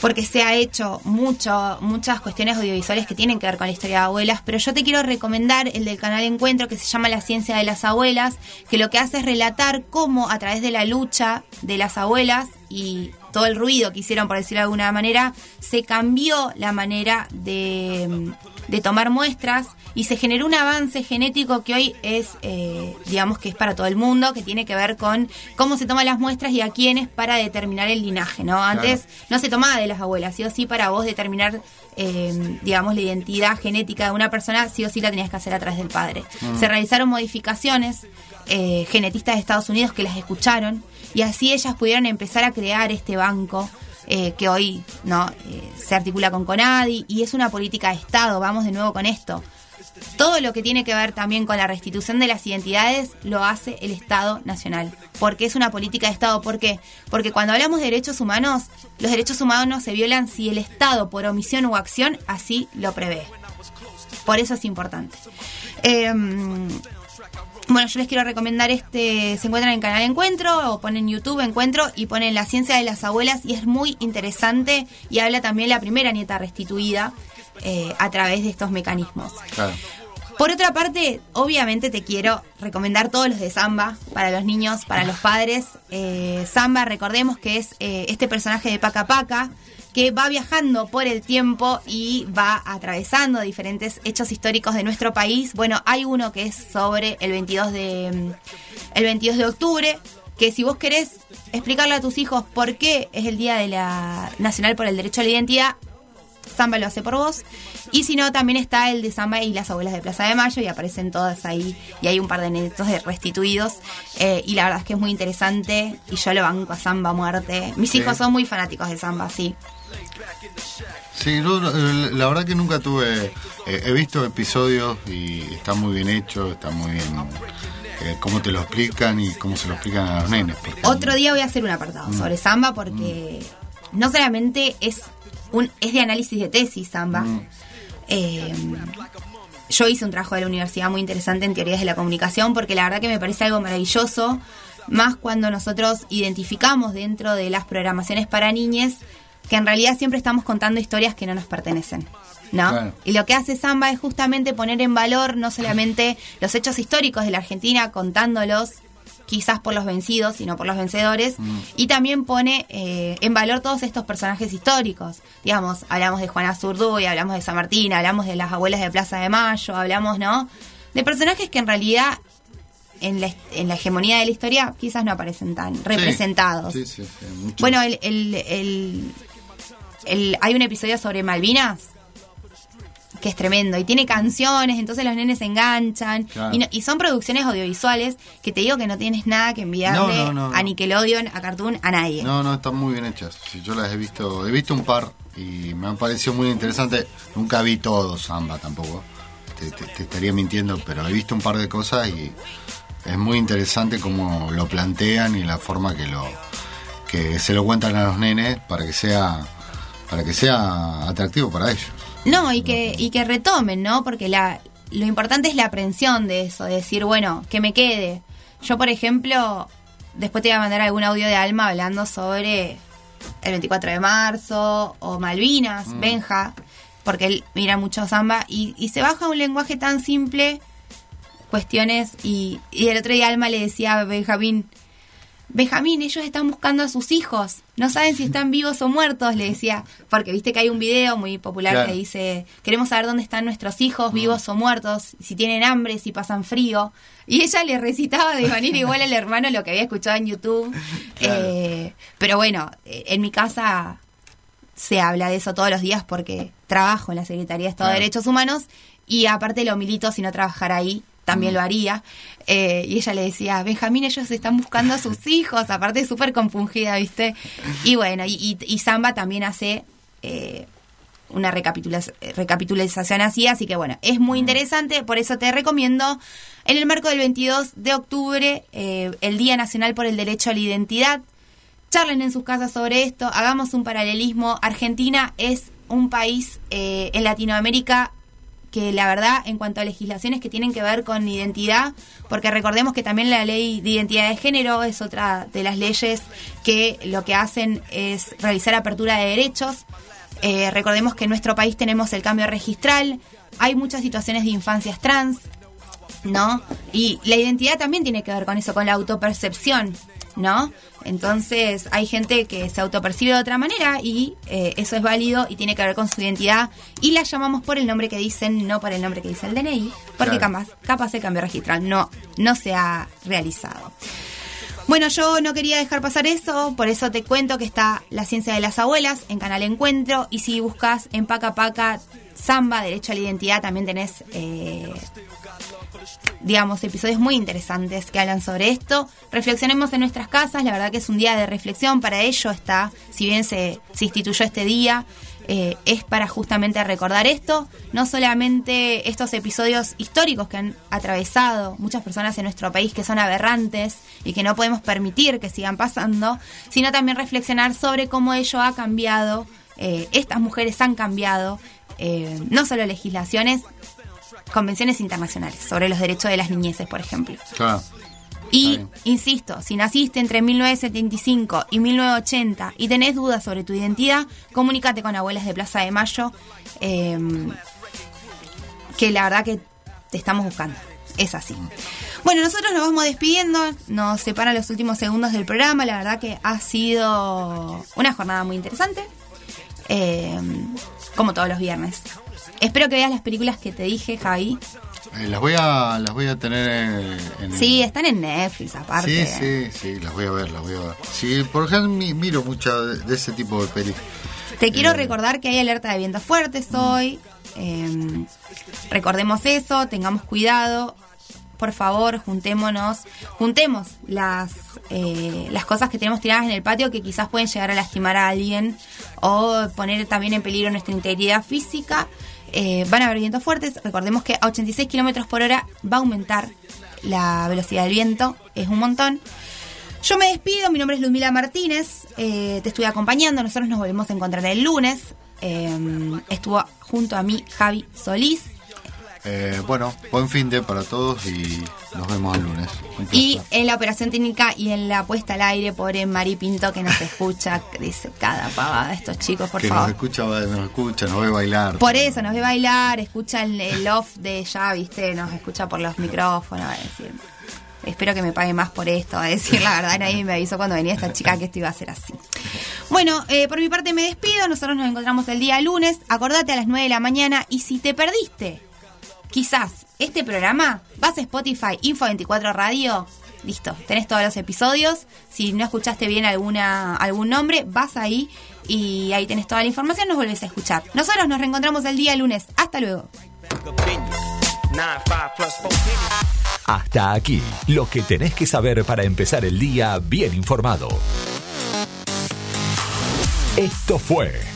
porque se ha hecho mucho, muchas cuestiones audiovisuales que tienen que ver con la historia de abuelas, pero yo te quiero recomendar el del canal Encuentro que se llama La ciencia de las abuelas, que lo que hace es relatar cómo a través de la lucha de las abuelas y todo el ruido que hicieron, por decirlo de alguna manera, se cambió la manera de, de tomar muestras y se generó un avance genético que hoy es, eh, digamos que es para todo el mundo, que tiene que ver con cómo se toman las muestras y a quiénes para determinar el linaje, ¿no? Antes no se tomaba de las abuelas, sí o sí para vos determinar, eh, digamos, la identidad genética de una persona, sí o sí la tenías que hacer a través del padre. Mm. Se realizaron modificaciones, eh, genetistas de Estados Unidos que las escucharon y así ellas pudieron empezar a crear este banco eh, que hoy no Eh, se articula con CONADI y es una política de Estado, vamos de nuevo con esto. Todo lo que tiene que ver también con la restitución de las identidades lo hace el Estado Nacional, porque es una política de Estado. ¿Por qué? Porque cuando hablamos de derechos humanos, los derechos humanos se violan si el Estado, por omisión o acción, así lo prevé. Por eso es importante. Em, bueno, yo les quiero recomendar este, se encuentran en Canal Encuentro o ponen YouTube Encuentro y ponen La ciencia de las abuelas y es muy interesante y habla también la primera nieta restituida eh, a través de estos mecanismos. Claro. Por otra parte, obviamente te quiero recomendar todos los de Samba para los niños, para los padres. Eh, Samba, recordemos que es eh, este personaje de Paca Paca que va viajando por el tiempo y va atravesando diferentes hechos históricos de nuestro país. Bueno, hay uno que es sobre el 22 de mm, el 22 de octubre, que si vos querés explicarle a tus hijos por qué es el Día de la Nacional por el Derecho a la Identidad, Samba lo hace por vos. Y si no, también está el de Samba y las abuelas de Plaza de Mayo y aparecen todas ahí. Y hay un par de netos de restituidos. Eh, y la verdad es que es muy interesante. Y yo lo banco a Samba a muerte. Mis Sí. hijos son muy fanáticos de Samba, sí. Sí, yo, eh, la verdad que nunca tuve. eh, he visto episodios y está muy bien hecho, está muy bien. eh, cómo te lo explican y cómo se lo explican a los nenes. porque- Otro día voy a hacer un apartado Mm. sobre Samba porque no solamente es un es de análisis de tesis Samba. Mm. Eh, yo hice un trabajo de la universidad muy interesante en teorías de la comunicación porque la verdad que me parece algo maravilloso, más cuando nosotros identificamos dentro de las programaciones para niñes que en realidad siempre estamos contando historias que no nos pertenecen. ¿No? Claro. Y lo que hace Samba es justamente poner en valor no solamente los hechos históricos de la Argentina, contándolos quizás por los vencidos, sino por los vencedores, y también pone eh, en valor todos estos personajes históricos. Digamos, hablamos de Juana Zurduy, hablamos de San Martín, hablamos de las abuelas de Plaza de Mayo, hablamos, ¿no? De personajes que en realidad en la, en la hegemonía de la historia quizás no aparecen tan representados. Sí, sí, sí. Bueno, el, el, el- el- hay un episodio sobre Malvinas que es tremendo y tiene canciones, entonces los nenes se enganchan Claro. y, no- y son producciones audiovisuales que te digo que no tienes nada que enviarle No, no, a Nickelodeon, a Cartoon, a nadie. No, no, están muy bien hechas. Sí, yo las he visto, he visto un par y me han parecido muy interesantes. Nunca vi todo Samba tampoco. Te, te- te estaría mintiendo, pero he visto un par de cosas y es muy interesante cómo lo plantean y la forma que lo que se lo cuentan a los nenes para que sea para que sea atractivo para ellos. No, y que, y que retomen, ¿no? Porque la, lo importante es la aprensión de eso, de decir, bueno, que me quede. Yo, por ejemplo, después te voy a mandar algún audio de Alma hablando sobre el 24 de marzo o Malvinas, Mm. Benja, porque él mira mucho samba y, y se baja un lenguaje tan simple, cuestiones, y, y el otro día Alma le decía a Benjamín, Benjamín, ellos están buscando a sus hijos, no saben si están vivos o muertos, le decía, porque viste que hay un video muy popular Claro. que dice, queremos saber dónde están nuestros hijos, vivos o muertos, si tienen hambre, si pasan frío. Y ella le recitaba de manera igual al hermano lo que había escuchado en YouTube. Claro. Eh, pero bueno, eh, en mi casa se habla de eso todos los días porque trabajo en la Secretaría de Estado de. Derechos Humanos y aparte lo milito si no trabajara ahí también lo haría. Eh, y ella le decía, Benjamín, ellos están buscando a sus hijos, aparte súper compungida, ¿viste? Y bueno, y, y, Samba también hace eh, una recapitula- recapitulación así, así que bueno, es muy interesante, por eso te recomiendo, en el marco del 22 de octubre, eh, el Día Nacional por el Derecho a la Identidad, charlen en sus casas sobre esto, hagamos un paralelismo. Argentina es un país eh, en Latinoamérica que la verdad en cuanto a legislaciones que tienen que ver con identidad, porque recordemos que también la ley de identidad de género es otra de las leyes que lo que hacen es realizar apertura de derechos. Eh, recordemos que en nuestro país tenemos el cambio registral, hay muchas situaciones de infancias trans, ¿no? Y la identidad también tiene que ver con eso, con la autopercepción, ¿no? Entonces hay gente que se autopercibe de otra manera y eh, eso es válido y tiene que ver con su identidad y la llamamos por el nombre que dicen, no por el nombre que dice el DNI, porque Claro. capaz, capaz el cambio registral no, no se ha realizado. Bueno, yo no quería dejar pasar eso, por eso te cuento que está La Ciencia de las Abuelas en Canal Encuentro y si buscas en Paca Paca Samba, Derecho a la Identidad, también tenés, eh, digamos, episodios muy interesantes que hablan sobre esto. Reflexionemos en nuestras casas, la verdad que es un día de reflexión, para ello está, si bien se, instituyó este día, eh, es para justamente recordar esto, no solamente estos episodios históricos que han atravesado muchas personas en nuestro país que son aberrantes y que no podemos permitir que sigan pasando, sino también reflexionar sobre cómo ello ha cambiado, eh, estas mujeres han cambiado, eh, no solo legislaciones, convenciones internacionales sobre los derechos de las niñeces, por ejemplo. Claro. Y, insisto, si naciste entre 1975 y 1980 y tenés dudas sobre tu identidad, comunícate con Abuelas de Plaza de Mayo, eh, que la verdad que te estamos buscando. Es así. Bueno, nosotros nos vamos despidiendo, nos separan los últimos segundos del programa, la verdad que ha sido una jornada muy interesante, eh, como todos los viernes. Espero que veas las películas que te dije, Javi. Eh, las voy a las voy a tener en, Sí, están en Netflix aparte. sí, sí, sí, las voy a ver, las voy a ver. Sí, por ejemplo mi- miro mucho de, de ese tipo de pelis. Te quiero Eh, recordar que hay alerta de vientos fuertes hoy. eh, recordemos eso, tengamos cuidado. Por favor, juntémonos, juntemos las, eh, las cosas que tenemos tiradas en el patio que quizás pueden llegar a lastimar a alguien o poner también en peligro nuestra integridad física. Eh, van a haber vientos fuertes. Recordemos que a 86 kilómetros por hora va a aumentar la velocidad del viento. Es un montón. Yo me despido, mi nombre es Ludmila Martínez, eh, te estoy acompañando, nosotros nos volvemos a encontrar el lunes. Eh, estuvo junto a mí Javi Solís Eh, bueno, buen fin de para todos y nos vemos el lunes. Y en la operación técnica y en la puesta al aire, pobre Mari Pinto que nos escucha, dice cada pavada estos chicos, por que nos favor. escucha, nos escucha, nos ve bailar. Por eso nos ve bailar, escucha el, el off de ya, viste, nos escucha por los micrófonos, a decir. Espero que me pague más por esto, a decir la verdad, nadie me avisó cuando venía esta chica que esto iba a ser así. Bueno, eh, por mi parte me despido, nosotros nos encontramos el día lunes, acordate a las 9 de la mañana y si te perdiste, quizás este programa, vas a Spotify, Info24 Radio, listo, tenés todos los episodios, si no escuchaste bien alguna algún nombre, vas ahí y ahí tenés toda la información, nos volvés a escuchar. Nosotros nos reencontramos el día lunes, hasta luego. Hasta aquí, lo que tenés que saber para empezar el día bien informado. Esto fue